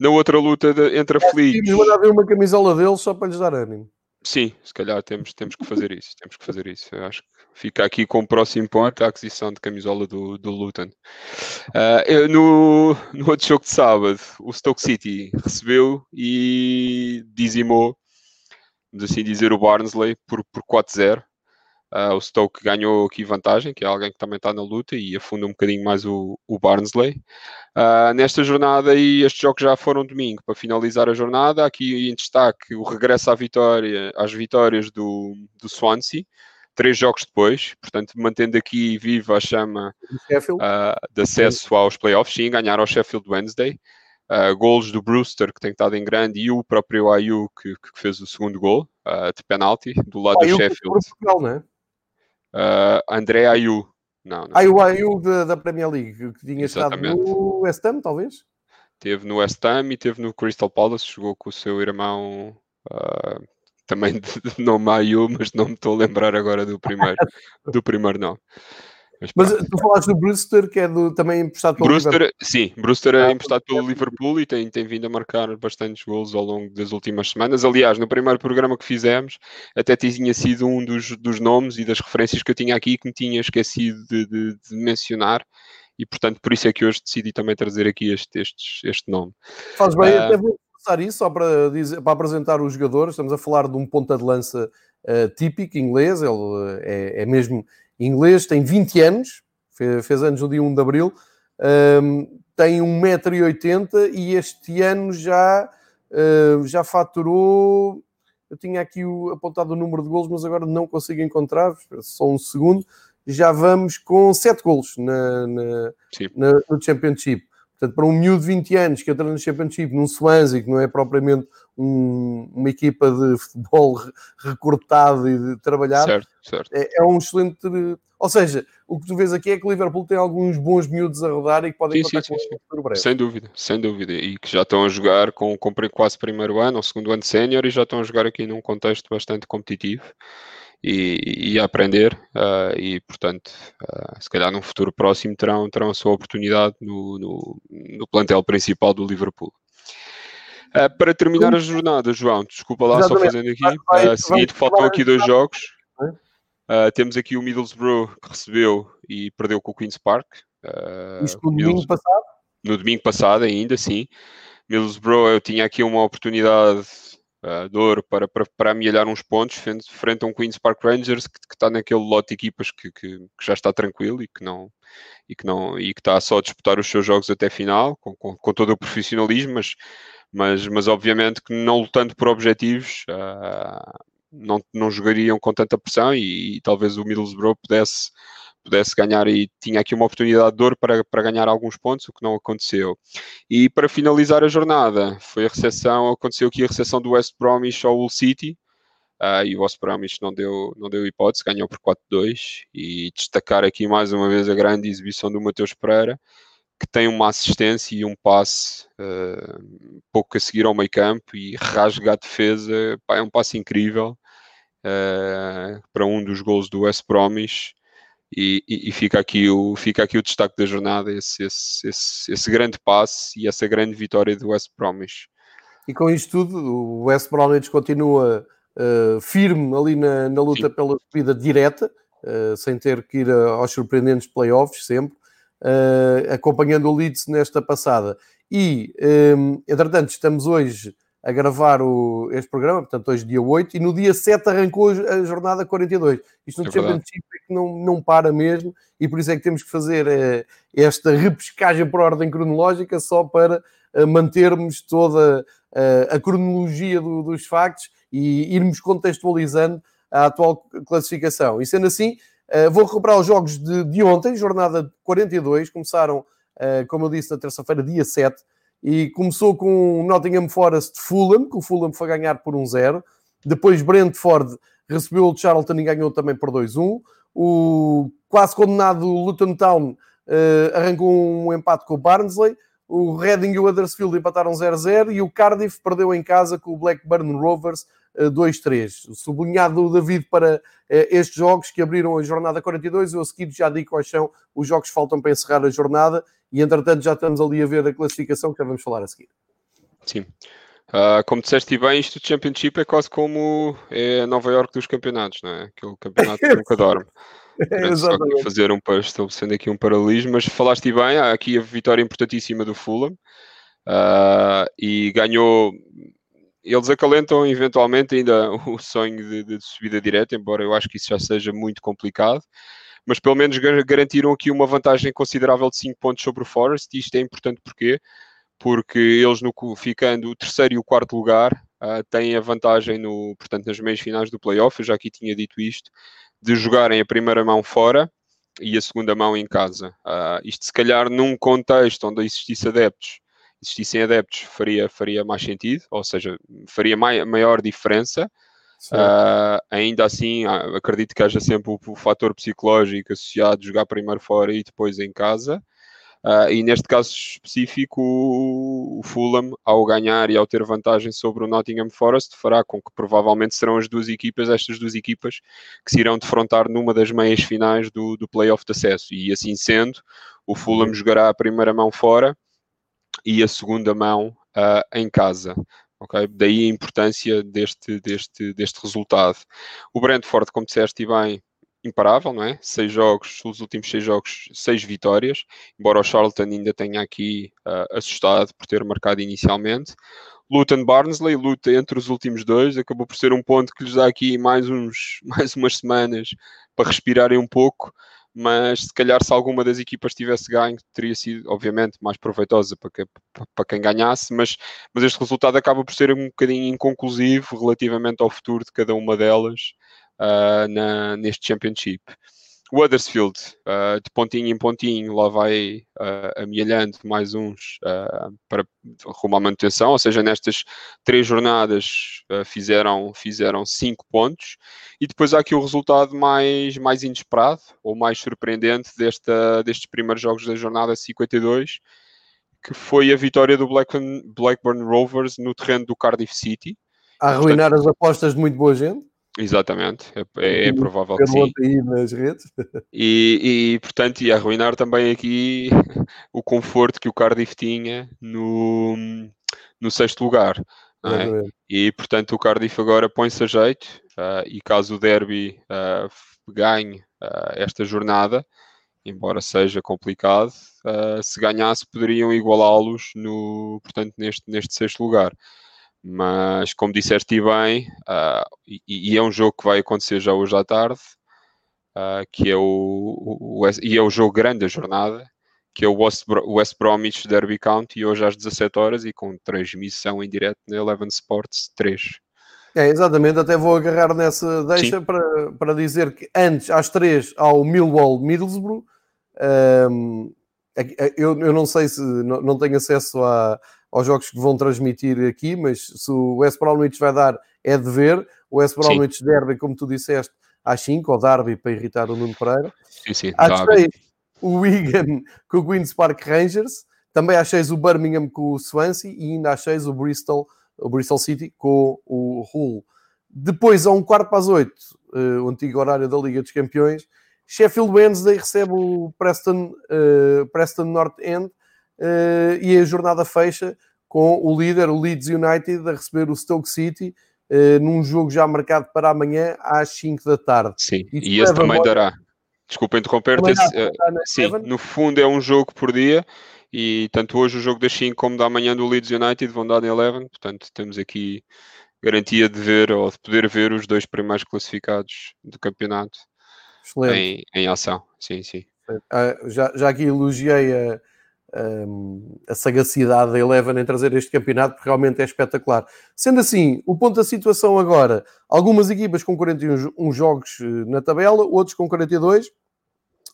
Na outra luta de, entre aflitos. Vou haver uma camisola deles só para lhes dar ânimo. Sim, se calhar temos, temos que fazer isso. Temos que fazer isso. Eu acho que fica aqui com o próximo ponto a aquisição de camisola do, do Luton. Uh, no, no outro jogo de sábado, o Stoke City recebeu e dizimou, vamos assim dizer, o Barnsley por, por 4-0. Uh, o Stoke ganhou aqui vantagem, que é alguém que também está na luta e afunda um bocadinho mais o, o Barnsley. Uh, nesta jornada, e estes jogos já foram domingo para finalizar a jornada. Aqui em destaque o regresso à vitória, às vitórias do, do Swansea, três jogos depois, portanto, mantendo aqui viva a chama uh, de acesso aos playoffs. Sim, ganhar ao Sheffield Wednesday. Uh, golos do Brewster, que tem estado em grande, e o próprio Ayu, que, que fez o segundo gol uh, de penalti, do lado do Sheffield. Portugal, é? Uh, André Ayu. Não, não. O Ayu da, da Premier League, que tinha Exatamente. estado no West Ham, talvez? Teve no West Ham e teve no Crystal Palace, jogou com o seu irmão, uh, também de nome Ayu, mas não me estou a lembrar agora do primeiro, do primeiro nome. Mas, Mas tu falaste do Brewster, que é do, também emprestado pelo Brewster, Liverpool. Sim, Brewster é ah, emprestado pelo Liverpool e tem, tem vindo a marcar bastantes gols ao longo das últimas semanas. Aliás, no primeiro programa que fizemos, até tinha sido um dos, dos nomes e das referências que eu tinha aqui que me tinha esquecido de, de, de mencionar e portanto por isso é que hoje decidi também trazer aqui este, este, este nome. Faz bem, uh, até vou começar isso só para, dizer, para apresentar os jogadores. Estamos a falar de um ponta de lança uh, típico inglês, ele uh, é, é mesmo inglês, tem 20 anos, fez, fez anos no dia 1 de Abril, um, tem 1,80m e este ano já, uh, já faturou. Eu tinha aqui o, apontado o número de golos, mas agora não consigo encontrar, só um segundo. Já vamos com 7 golos na, na, na, no Championship. Portanto, para um miúdo de 20 anos que entra no Championship, num Swansea, que não é propriamente um, uma equipa de futebol recortado e de trabalhado, certo, certo. É, é, um excelente. Ou seja, o que tu vês aqui é que o Liverpool tem alguns bons miúdos a rodar e que podem sim, contar sim, com sim, breve. Sem dúvida, sem dúvida. E que já estão a jogar com, com quase primeiro ano ou segundo ano de sénior e já estão a jogar aqui num contexto bastante competitivo e, e aprender uh, e portanto uh, se calhar num futuro próximo terão, terão a sua oportunidade no, no, no plantel principal do Liverpool. Uh, para terminar a jornada, João, desculpa lá Exatamente. só fazendo aqui, uh, seguinte, faltam aqui dois jogos. Temos aqui o Middlesbrough que recebeu e perdeu com o Queen's Park. Isto no domingo passado? No domingo passado ainda, sim. Middlesbrough eu tinha aqui uma oportunidade uh, para, para, para amelhar uns pontos frente, frente a um Queen's Park Rangers que, que está naquele lote de equipas que, que, que, já está tranquilo e que não e que não e que está só a disputar os seus jogos até final com, com, com todo o profissionalismo, mas, mas, mas obviamente que não lutando por objetivos uh, não, não jogariam com tanta pressão e, e talvez o Middlesbrough pudesse pudesse ganhar e tinha aqui uma oportunidade de ouro para, para ganhar alguns pontos, o que não aconteceu. E para finalizar a jornada, foi a recepção, aconteceu aqui a recepção do West Bromwich ao Hull City, uh, e o West Bromwich não deu, não deu hipótese, ganhou por 4-2, e destacar aqui mais uma vez a grande exibição do Mateus Pereira, que tem uma assistência e um passe uh, pouco a seguir ao meio campo e rasga a defesa, pá, é um passe incrível uh, para um dos gols do West Bromwich e, e, e, fica, aqui o, fica aqui o destaque da jornada, esse, esse, esse, esse grande passe e essa grande vitória do West Bromwich. E com isto tudo, o West Bromwich continua uh, firme ali na, na luta Sim. pela subida direta, uh, sem ter que ir aos surpreendentes playoffs sempre, uh, acompanhando o Leeds nesta passada. E, um, entretanto, estamos hoje a gravar o, este programa, portanto, hoje dia 8, e no dia 7 arrancou a jornada 42. Isto no é Championship é que não, não para mesmo, e por isso é que temos que fazer eh, esta repescagem por ordem cronológica só para eh, mantermos toda eh, a cronologia do, dos factos e irmos contextualizando a atual classificação. E sendo assim, vou recuperar os jogos de, de ontem, jornada 42, começaram, como eu disse, na terça-feira, dia 7, e começou com Nottingham Forest Fulham, que o Fulham foi ganhar por 1-0. Depois Brentford recebeu o Charlton e ganhou também por 2-1. O quase condenado Luton Town uh, arrancou um empate com o Barnsley. O Reading e o Huddersfield empataram 0-0 e o Cardiff perdeu em casa com o Blackburn Rovers uh, eh, 2-3. Sublinhado o David para uh, estes jogos que abriram a jornada 42. Eu a seguir já digo quais são os jogos que faltam para encerrar a jornada e entretanto já estamos ali a ver a classificação que já vamos falar a seguir. Sim. Uh, como disseste bem, isto do Championship é quase como é Nova York dos campeonatos, não é? Aquele campeonato que nunca dorme. É, só fazer um estabelecendo aqui um paralelismo, mas falaste bem, há aqui a vitória importantíssima do Fulham uh, e ganhou. Eles acalentam eventualmente ainda o sonho de, de subida direta, embora eu acho que isso já seja muito complicado mas pelo menos garantiram aqui uma vantagem considerável de 5 pontos sobre o Forest, e isto é importante porque porque eles no, ficando o terceiro e o quarto lugar uh, têm a vantagem no, portanto, nas meias finais do playoff, eu já aqui tinha dito isto, de jogarem a primeira mão fora e a segunda mão em casa. Uh, isto se calhar num contexto onde existisse adeptos, existissem adeptos, faria, faria mais sentido, ou seja, faria mai, maior diferença, Uh, ainda assim, ah, acredito que haja sempre o, o fator psicológico associado a jogar primeiro fora e depois em casa. Uh, e neste caso específico, o, Fulham, ao ganhar e ao ter vantagem sobre o Nottingham Forest, fará com que provavelmente serão as duas equipas, estas duas equipas, que se irão defrontar numa das meias finais do, do playoff de acesso. E assim sendo, o Fulham jogará a primeira mão fora e a segunda mão uh, em casa. Okay? Daí a importância deste, deste, deste resultado. O Brentford, como disseste bem, imparável, não é? Seis jogos, os últimos seis jogos, seis vitórias, embora o Charlton ainda tenha aqui uh, assustado por ter marcado inicialmente. Luton Barnsley, luta entre os últimos dois, acabou por ser um ponto que lhes dá aqui mais, uns, mais umas semanas para respirarem um pouco mas se calhar se alguma das equipas tivesse ganho, teria sido, obviamente, mais proveitosa para, que, para quem ganhasse, mas, mas este resultado acaba por ser um bocadinho inconclusivo relativamente ao futuro de cada uma delas uh, na, neste Championship. O Huddersfield, uh, de pontinho em pontinho, lá vai uh, amealhando mais uns uh, para rumo à manutenção, ou seja, nestas três jornadas uh, fizeram, fizeram cinco pontos, e depois há aqui o resultado mais, mais inesperado, ou mais surpreendente desta, destes primeiros jogos da jornada 52, que foi a vitória do Blackburn, Blackburn Rovers no terreno do Cardiff City. A arruinar Portanto, as apostas de muito boa gente. Exatamente, é, é, provável que sim. Aí nas redes. E, e, portanto, ia arruinar também aqui o conforto que o Cardiff tinha no, no sexto lugar. É? E, portanto, o Cardiff agora põe-se a jeito uh, e caso o Derby uh, ganhe uh, esta jornada, embora seja complicado, se ganhasse poderiam igualá-los no, portanto, neste, neste sexto lugar mas como disseste bem, uh, e, e, é um jogo que vai acontecer já hoje à tarde, uh, que é o, o, o, e é o jogo grande da jornada, que é o West, West Bromwich Derby County, hoje às 17 horas e com transmissão em direto na Eleven Sports 3. É, exatamente, até vou agarrar nessa deixa para, para dizer que antes, às 3, ao Millwall Middlesbrough. Um, eu, eu não sei se não, não tenho acesso a, aos jogos que vão transmitir aqui, mas se o West Bromwich vai dar, é de ver. O West Bromwich. Derby, como tu disseste, às 5, ou Derby, para irritar o Nuno Pereira. Sim, sim. Às 6, o Wigan com o Queen's Park Rangers. Também às 6, o Birmingham com o Swansea. E ainda às 6, o Bristol, o Bristol City com o Hull. Depois, a um quarto para as 8, uh, eh, o antigo horário da Liga dos Campeões, Sheffield Wednesday recebe o Preston, uh, Preston North End e a jornada fecha com o líder, o Leeds United, a receber o Stoke City uh, num jogo já marcado para amanhã às 5 da tarde. Sim, Isso e esse também dará. Desculpa interromper-te. Uh, sim, no fundo é um jogo por dia e tanto hoje o jogo das 5 como da manhã do Leeds United vão dar em 11, portanto temos aqui garantia de ver ou de poder ver os dois primeiros classificados do campeonato em, em ação. Sim, sim. Uh, já, já aqui elogiei a, a sagacidade da Eleven em trazer este campeonato, porque realmente é espetacular. Sendo assim, o ponto da situação agora, algumas equipas com 41 jogos eh, na tabela, outros com 42.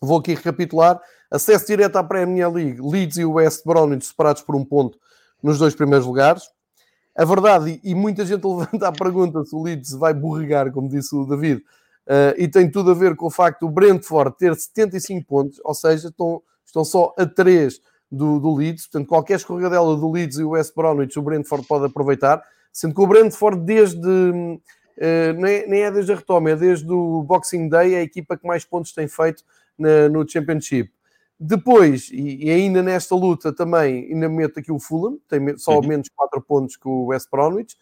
Vou aqui recapitular. Acesso direto à Premier League, Leeds e West Bromwich separados por um ponto nos dois primeiros lugares. A verdade, e muita gente levanta a pergunta se o Leeds vai borregar, como disse o David, uh, e tem tudo a ver com o facto do Brentford ter 75 pontos, ou seja, estão, estão só a 3 do, do Leeds. Portanto, qualquer escorregadela do Leeds e o West Bromwich, o Brentford pode aproveitar. Sendo que o Brentford, desde. Uh, nem, nem é desde a retoma, é desde o Boxing Day, a equipa que mais pontos tem feito na, no Championship. Depois, e, e, ainda nesta luta também, ainda meto aqui o Fulham, tem só uhum. menos 4 pontos que o West Bromwich.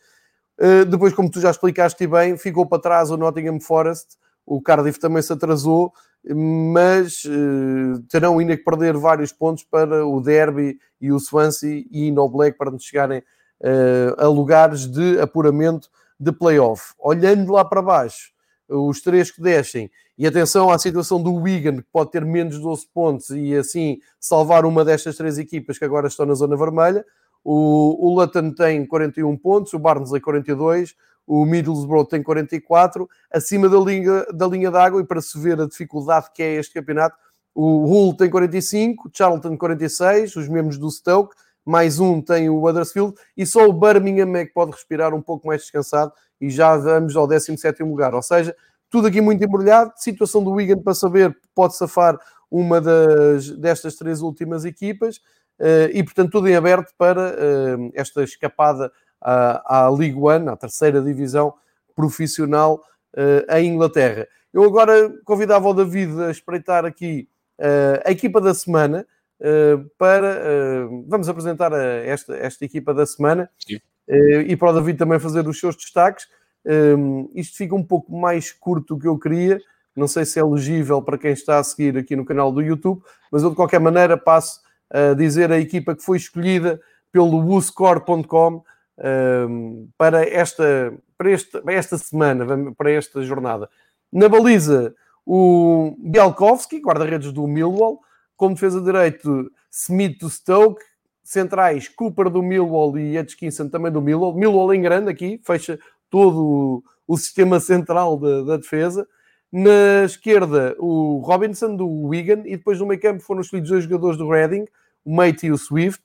Uh, depois, como tu já explicaste bem, ficou para trás o Nottingham Forest, o Cardiff também se atrasou, mas uh, terão ainda que perder vários pontos para o Derby e o Swansea e no Black para chegarem uh, a lugares de apuramento de playoff. Olhando lá para baixo, os três que descem, e atenção à situação do Wigan, que pode ter menos 12 pontos e assim salvar uma destas três equipas que agora estão na zona vermelha. O, o Luton tem 41 pontos, o Barnsley 42, o Middlesbrough tem 44, acima da linha, da linha d'água, e para se ver a dificuldade que é este campeonato, o Hull tem 45, Charlton 46, os membros do Stoke, mais um tem o Huddersfield, e só o Birmingham é que pode respirar um pouco mais descansado, e já vamos ao 17º lugar, ou seja, tudo aqui muito embrulhado, situação do Wigan para saber, pode safar uma das, destas três últimas equipas, uh, e portanto tudo em aberto para uh, esta escapada à, à League One, à terceira divisão profissional uh, em Inglaterra. Eu agora convidava o David a espreitar aqui uh, a equipa da semana uh, para. vamos apresentar a esta, esta equipa da semana e para o David também fazer os seus destaques. isto fica um pouco mais curto do que eu queria. Não sei se é elegível para quem está a seguir aqui no canal do YouTube, mas eu de qualquer maneira passo a dizer a equipa que foi escolhida pelo WooScore.com para, esta, para, este, para esta semana, para esta jornada. Na baliza, o Bielkowski, guarda-redes do Millwall, como defesa de direito, Smith do Stoke, centrais, Cooper do Millwall e Atkinson também do Millwall. Millwall em grande aqui, fecha todo o, o sistema central da, da defesa. Na esquerda, o Robinson do Wigan, e depois no meio campo foram escolhidos dois jogadores do Reading, o Mate e o Swift,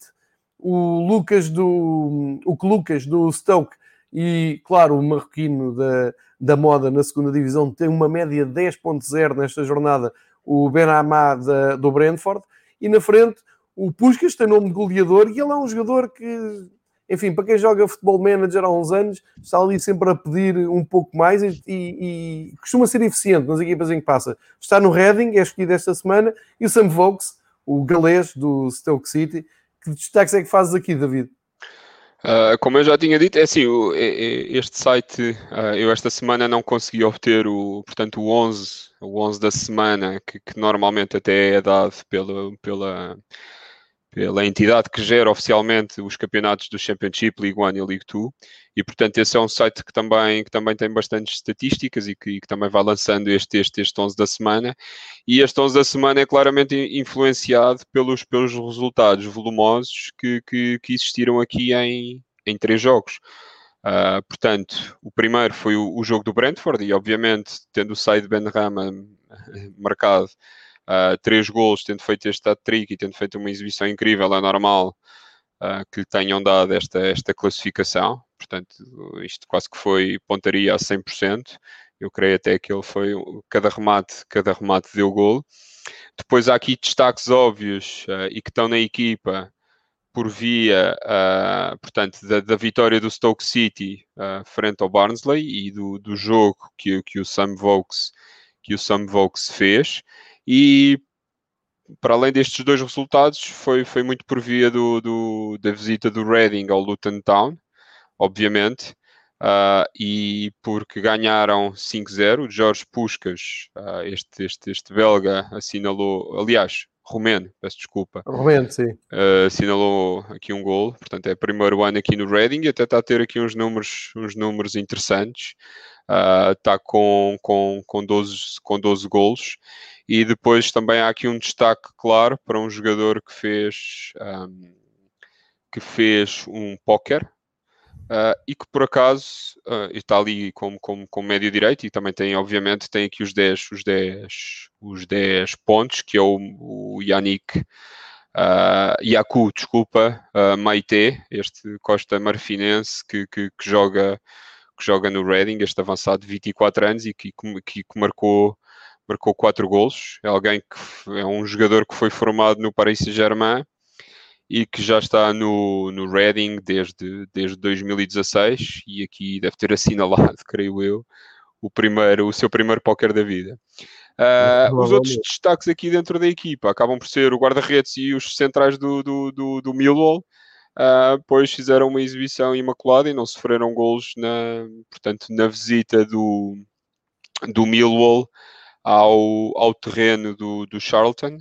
o Lucas do o Lucas do Stoke e, claro, o marroquino da, da moda na segunda divisão tem uma média de 10.0 nesta jornada, o Ben da, do Brentford, e na frente o Puskas tem nome de goleador e ele é um jogador que, enfim, para quem joga futebol manager há uns anos, está ali sempre a pedir um pouco mais e, e, e costuma ser eficiente nas equipas em que passa. Está no Reading, é escolhido esta semana, e o Sam Vokes, o galês do Stoke City. Que destaques é que fazes aqui, David? Uh, como eu já tinha dito, é assim, o, este site, uh, eu esta semana não consegui obter o, portanto, o 11, o 11 da semana, que, que normalmente até é dado pela, pela, pela entidade que gera oficialmente os campeonatos do Championship, League One e League Two, e portanto esse é um site que também, que também tem bastantes estatísticas e que, e que também vai lançando este, este, este 11 da semana, e este 11 da semana é claramente influenciado pelos, pelos resultados volumosos que, que, que existiram aqui em, em três jogos. Uh, portanto, o primeiro foi o, o, jogo do Brentford, e obviamente, tendo o side Ben Rama marcado, uh, três gols, tendo feito este hat-trick e tendo feito uma exibição incrível, é normal uh, que lhe tenham dado esta, esta classificação. Portanto, isto quase que foi pontaria a 100%. Eu creio até que ele foi, cada remate, cada remate deu gol. Depois há aqui destaques óbvios uh, e que estão na equipa por via, uh, portanto, da, da, vitória do Stoke City uh, frente ao Barnsley e do, do jogo que, que o Sam Vokes que o Sam Vokes fez e para além destes dois resultados, foi, foi muito por via do, do da visita do Reading ao Luton Town, obviamente, uh, e porque ganharam 5-0, o Jorge Puscas, uh, este, este, este belga, assinalou, aliás, romeno, peço desculpa. Romeno, sim. Uh, assinalou aqui um gol, portanto é o primeiro ano aqui no Reading e até está a ter aqui uns números, uns números interessantes. Uh, está com, com, com, 12, com 12 golos e depois também há aqui um destaque claro para um jogador que fez um, que fez um póquer uh, e que por acaso uh, está ali como, como, como médio direito e também tem, obviamente, tem aqui os 10, os 10, os 10 pontos, que é o, o Yannick uh, Yaku, desculpa, uh, Maite, este Costa Marfinense que, que, que, joga que joga no Reading, este avançado de 24 anos e que, que, que marcou marcou quatro golos. É alguém que é um jogador que foi formado no Paris Saint-Germain e que já está no, no Reading desde, desde 2016 e aqui deve ter assinalado, creio eu, o, primeiro, o seu primeiro póquer da vida. Uh, os outros destaques aqui dentro da equipa acabam por ser o guarda-redes e os centrais do, do, do, do Millwall, uh, pois fizeram uma exibição imaculada e não sofreram golos na, portanto, na visita do, do Millwall ao, ao terreno do, do Charlton.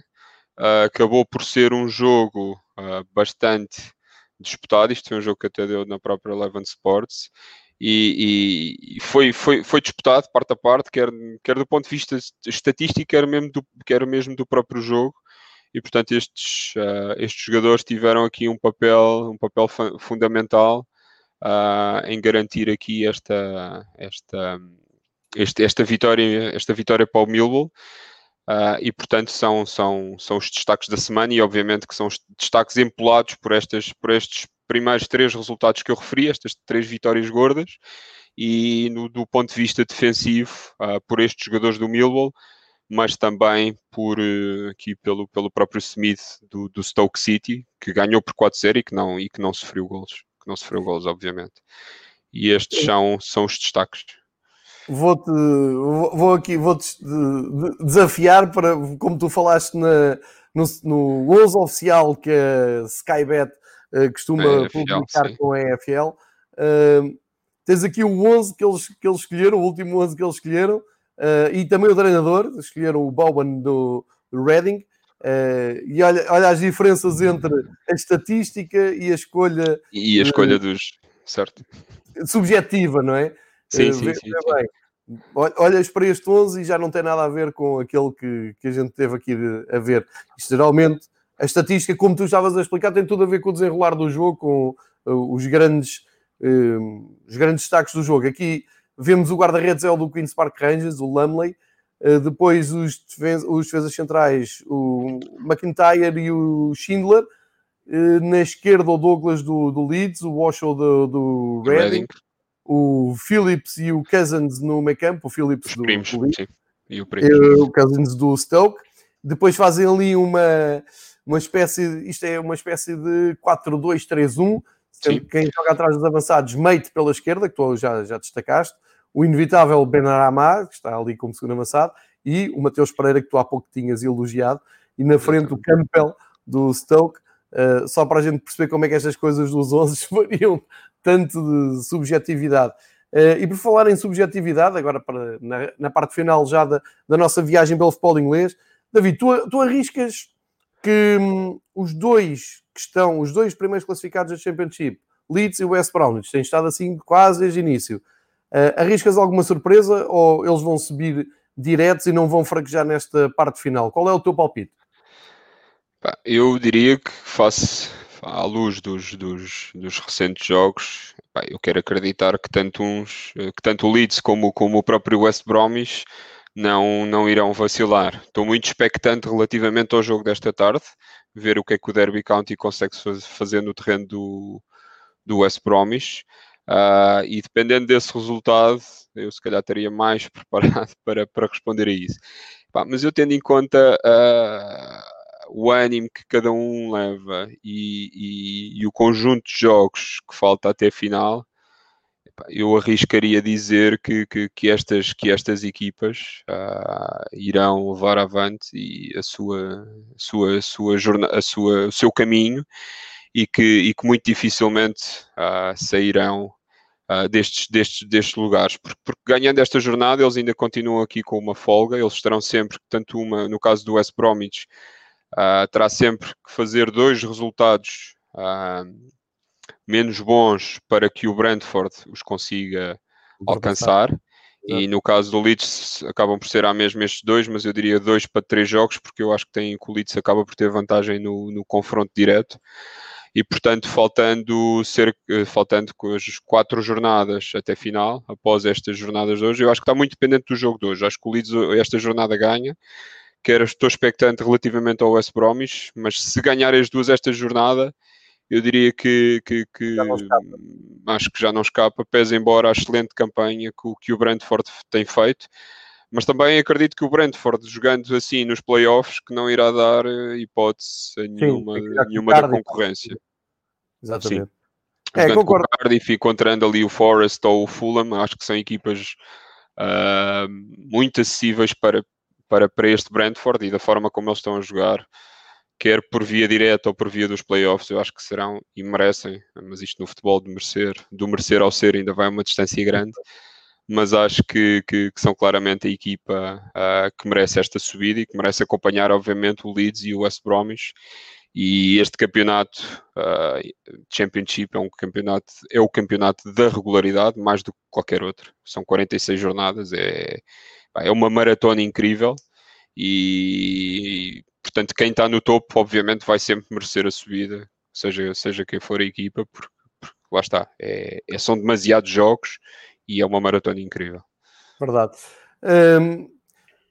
Uh, acabou por ser um jogo uh, bastante disputado. Isto foi um jogo que até deu na própria Eleven Sports. E, e, foi, foi, foi disputado parte a parte, quer, quer do ponto de vista estatístico, quer mesmo do, quer mesmo do próprio jogo. E portanto, estes, uh, estes jogadores tiveram aqui um papel, um papel fundamental em garantir aqui esta, esta, este, esta, vitória, esta vitória para o Millwall. Uh, e portanto são, são, são os destaques da semana e obviamente que são os destaques empolados por, estas, por estes primeiros três resultados que eu referi, estas três vitórias gordas e no, do ponto de vista defensivo uh, por estes jogadores do Millwall mas também por uh, aqui pelo, pelo próprio Smith do, do Stoke City que ganhou por 4-0 e que não, e que não sofreu golos que não sofreu golos obviamente e estes são, são os destaques vou-te vou aqui vou-te desafiar para como tu falaste na, no, no 11 oficial que a Skybet uh, costuma é publicar sim. com a EFL uh, tens aqui o 11 que eles, que eles escolheram, o último 11 que eles escolheram uh, e também o treinador, escolheram o Bowen do, do Reading e olha, olha as diferenças entre a estatística e a escolha e a escolha dos certo subjetiva, não é? Sim, sim, sim, bem. Olhas para este 11 e já não tem nada a ver com aquele que, que a gente teve aqui a ver. Isto, geralmente, a estatística, como tu estavas a explicar, tem tudo a ver com o desenrolar do jogo, com uh, os grandes, uh, os grandes destaques do jogo. Aqui vemos o guarda-redes é o do Queen's Park Rangers, o Lumley. Uh, depois os, os defesas centrais, o McIntyre e o Schindler. Uh, na esquerda, o Douglas do, do Leeds, o Washoe do, do Reading, o Phillips e o Cousins no meio campo, o Phillips os do, primos, sim. E o, uh, o Cousins do Stoke. Depois fazem ali uma, uma espécie, isto é uma espécie de 4-2-3-1, quem joga atrás dos avançados, Mate pela esquerda, que tu já, já destacaste, o inevitável Benarama, que está ali como segundo avançado, e o Mateus Pereira, que tu há pouco tinhas elogiado, e na frente o Campbell do Stoke, uh, só para a gente perceber como é que estas coisas dos 11 variam tanto de subjetividade. Uh, e por falar em subjetividade, agora para, na, na parte final já da, da, nossa viagem pelo futebol inglês, David, tu, tu arriscas que hum, os dois que estão, os dois primeiros classificados da Championship, Leeds e West Bromwich, têm estado assim quase desde o início. Uh, arriscas alguma surpresa ou eles vão subir diretos e não vão fraquejar nesta parte final? Qual é o teu palpite? Eu diria que face à luz dos, dos, dos recentes jogos, pá, eu quero acreditar que tanto, uns, que tanto o Leeds como, como o próprio West Bromwich não, não irão vacilar. Estou muito expectante relativamente ao jogo desta tarde, ver o que é que o Derby County consegue fazer no terreno do, do West Bromwich. Uh, e dependendo desse resultado, eu se calhar estaria mais preparado para, para responder a isso. mas eu tendo em conta uh, o ânimo que cada um leva e, e, e, o conjunto de jogos que falta até a final, eu arriscaria dizer que, que, que, estas, que estas equipas uh, irão levar avante e a sua, sua, sua jornada, a sua, o seu caminho e que, e que muito dificilmente uh, sairão uh, destes, destes, destes lugares, porque, porque, ganhando esta jornada eles ainda continuam aqui com uma folga, eles estarão sempre, tanto uma, no caso do West Bromwich, terá sempre que fazer dois resultados menos bons para que o Brentford os consiga alcançar. E no caso do Leeds acabam por ser a mesma estes dois, mas eu diria dois para três jogos, porque eu acho que, tem, que o Leeds acaba por ter vantagem no, no confronto direto. E portanto, faltando, ser, eh, faltando as quatro jornadas até final, após estas jornadas de hoje, eu acho que está muito dependente do jogo de hoje. Acho que o Leeds esta jornada ganha, quer estou expectante relativamente ao West Bromwich, mas se ganhar as duas esta jornada, eu diria que, que, que acho que já não escapa, pese embora a excelente campanha que, que o Brentford tem feito. Mas também acredito que o Brentford, jogando assim nos playoffs, que não irá dar eh, hipótese a nenhuma, Sim, nenhuma da concorrência. Exatamente. Sim. É, jogando concordo. com o Cardiff e encontrando ali o Forest ou o Fulham, acho que são equipas uh, muito acessíveis para, para, para este Brentford e da forma como eles estão a jogar quer por via direta ou por via dos playoffs, eu acho que serão e merecem, mas isto no futebol de merecer, do merecer ao ser ainda vai uma distância grande, mas acho que, que, que são claramente a equipa uh, que merece esta subida e que merece acompanhar, obviamente, o Leeds e o West Bromwich. E este campeonato, uh, Championship, é um campeonato, é o campeonato da regularidade, mais do que qualquer outro. São 46 jornadas, é, é uma maratona incrível e portanto, quem está no topo, obviamente, vai sempre merecer a subida, seja, seja quem for a equipa, porque, porque lá está, é, é, são demasiados jogos e é uma maratona incrível. Verdade. Um,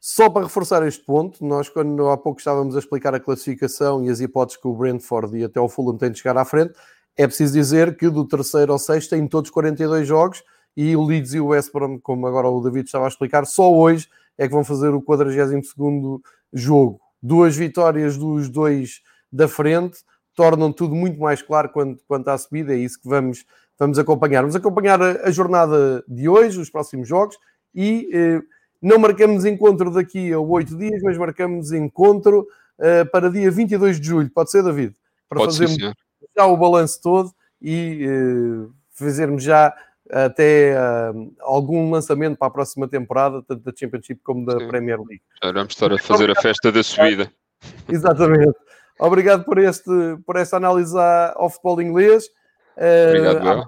só para reforçar este ponto, nós, quando há pouco estávamos a explicar a classificação e as hipóteses que o Brentford e até o Fulham têm de chegar à frente, é preciso dizer que do terceiro ao sexto têm todos 42 jogos e o Leeds e o West Brom, como agora o David estava a explicar, só hoje é que vão fazer o 42º jogo duas vitórias dos dois da frente tornam tudo muito mais claro quanto, quanto à subida. É isso que vamos, vamos acompanhar. Vamos acompanhar a, a jornada de hoje, os próximos jogos, e eh, não marcamos encontro daqui a oito dias, mas marcamos encontro eh, para dia 22 de julho. Pode ser, David? Para Pode fazermos ser, já o balanço todo e eh, fazermos já até uh, algum lançamento para a próxima temporada, tanto da Championship como da Sim. Premier League. Já vamos estar a fazer a festa da subida. Exatamente. Obrigado por, este, por esta análise ao futebol inglês. Uh, Obrigado,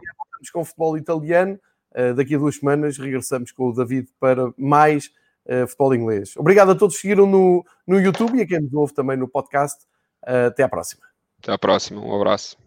com o futebol italiano. Uh, daqui a duas semanas regressamos com o David para mais uh, futebol inglês. Obrigado a todos que seguiram no, no YouTube e a quem nos ouve também no podcast. até à próxima. Até à próxima. Um abraço.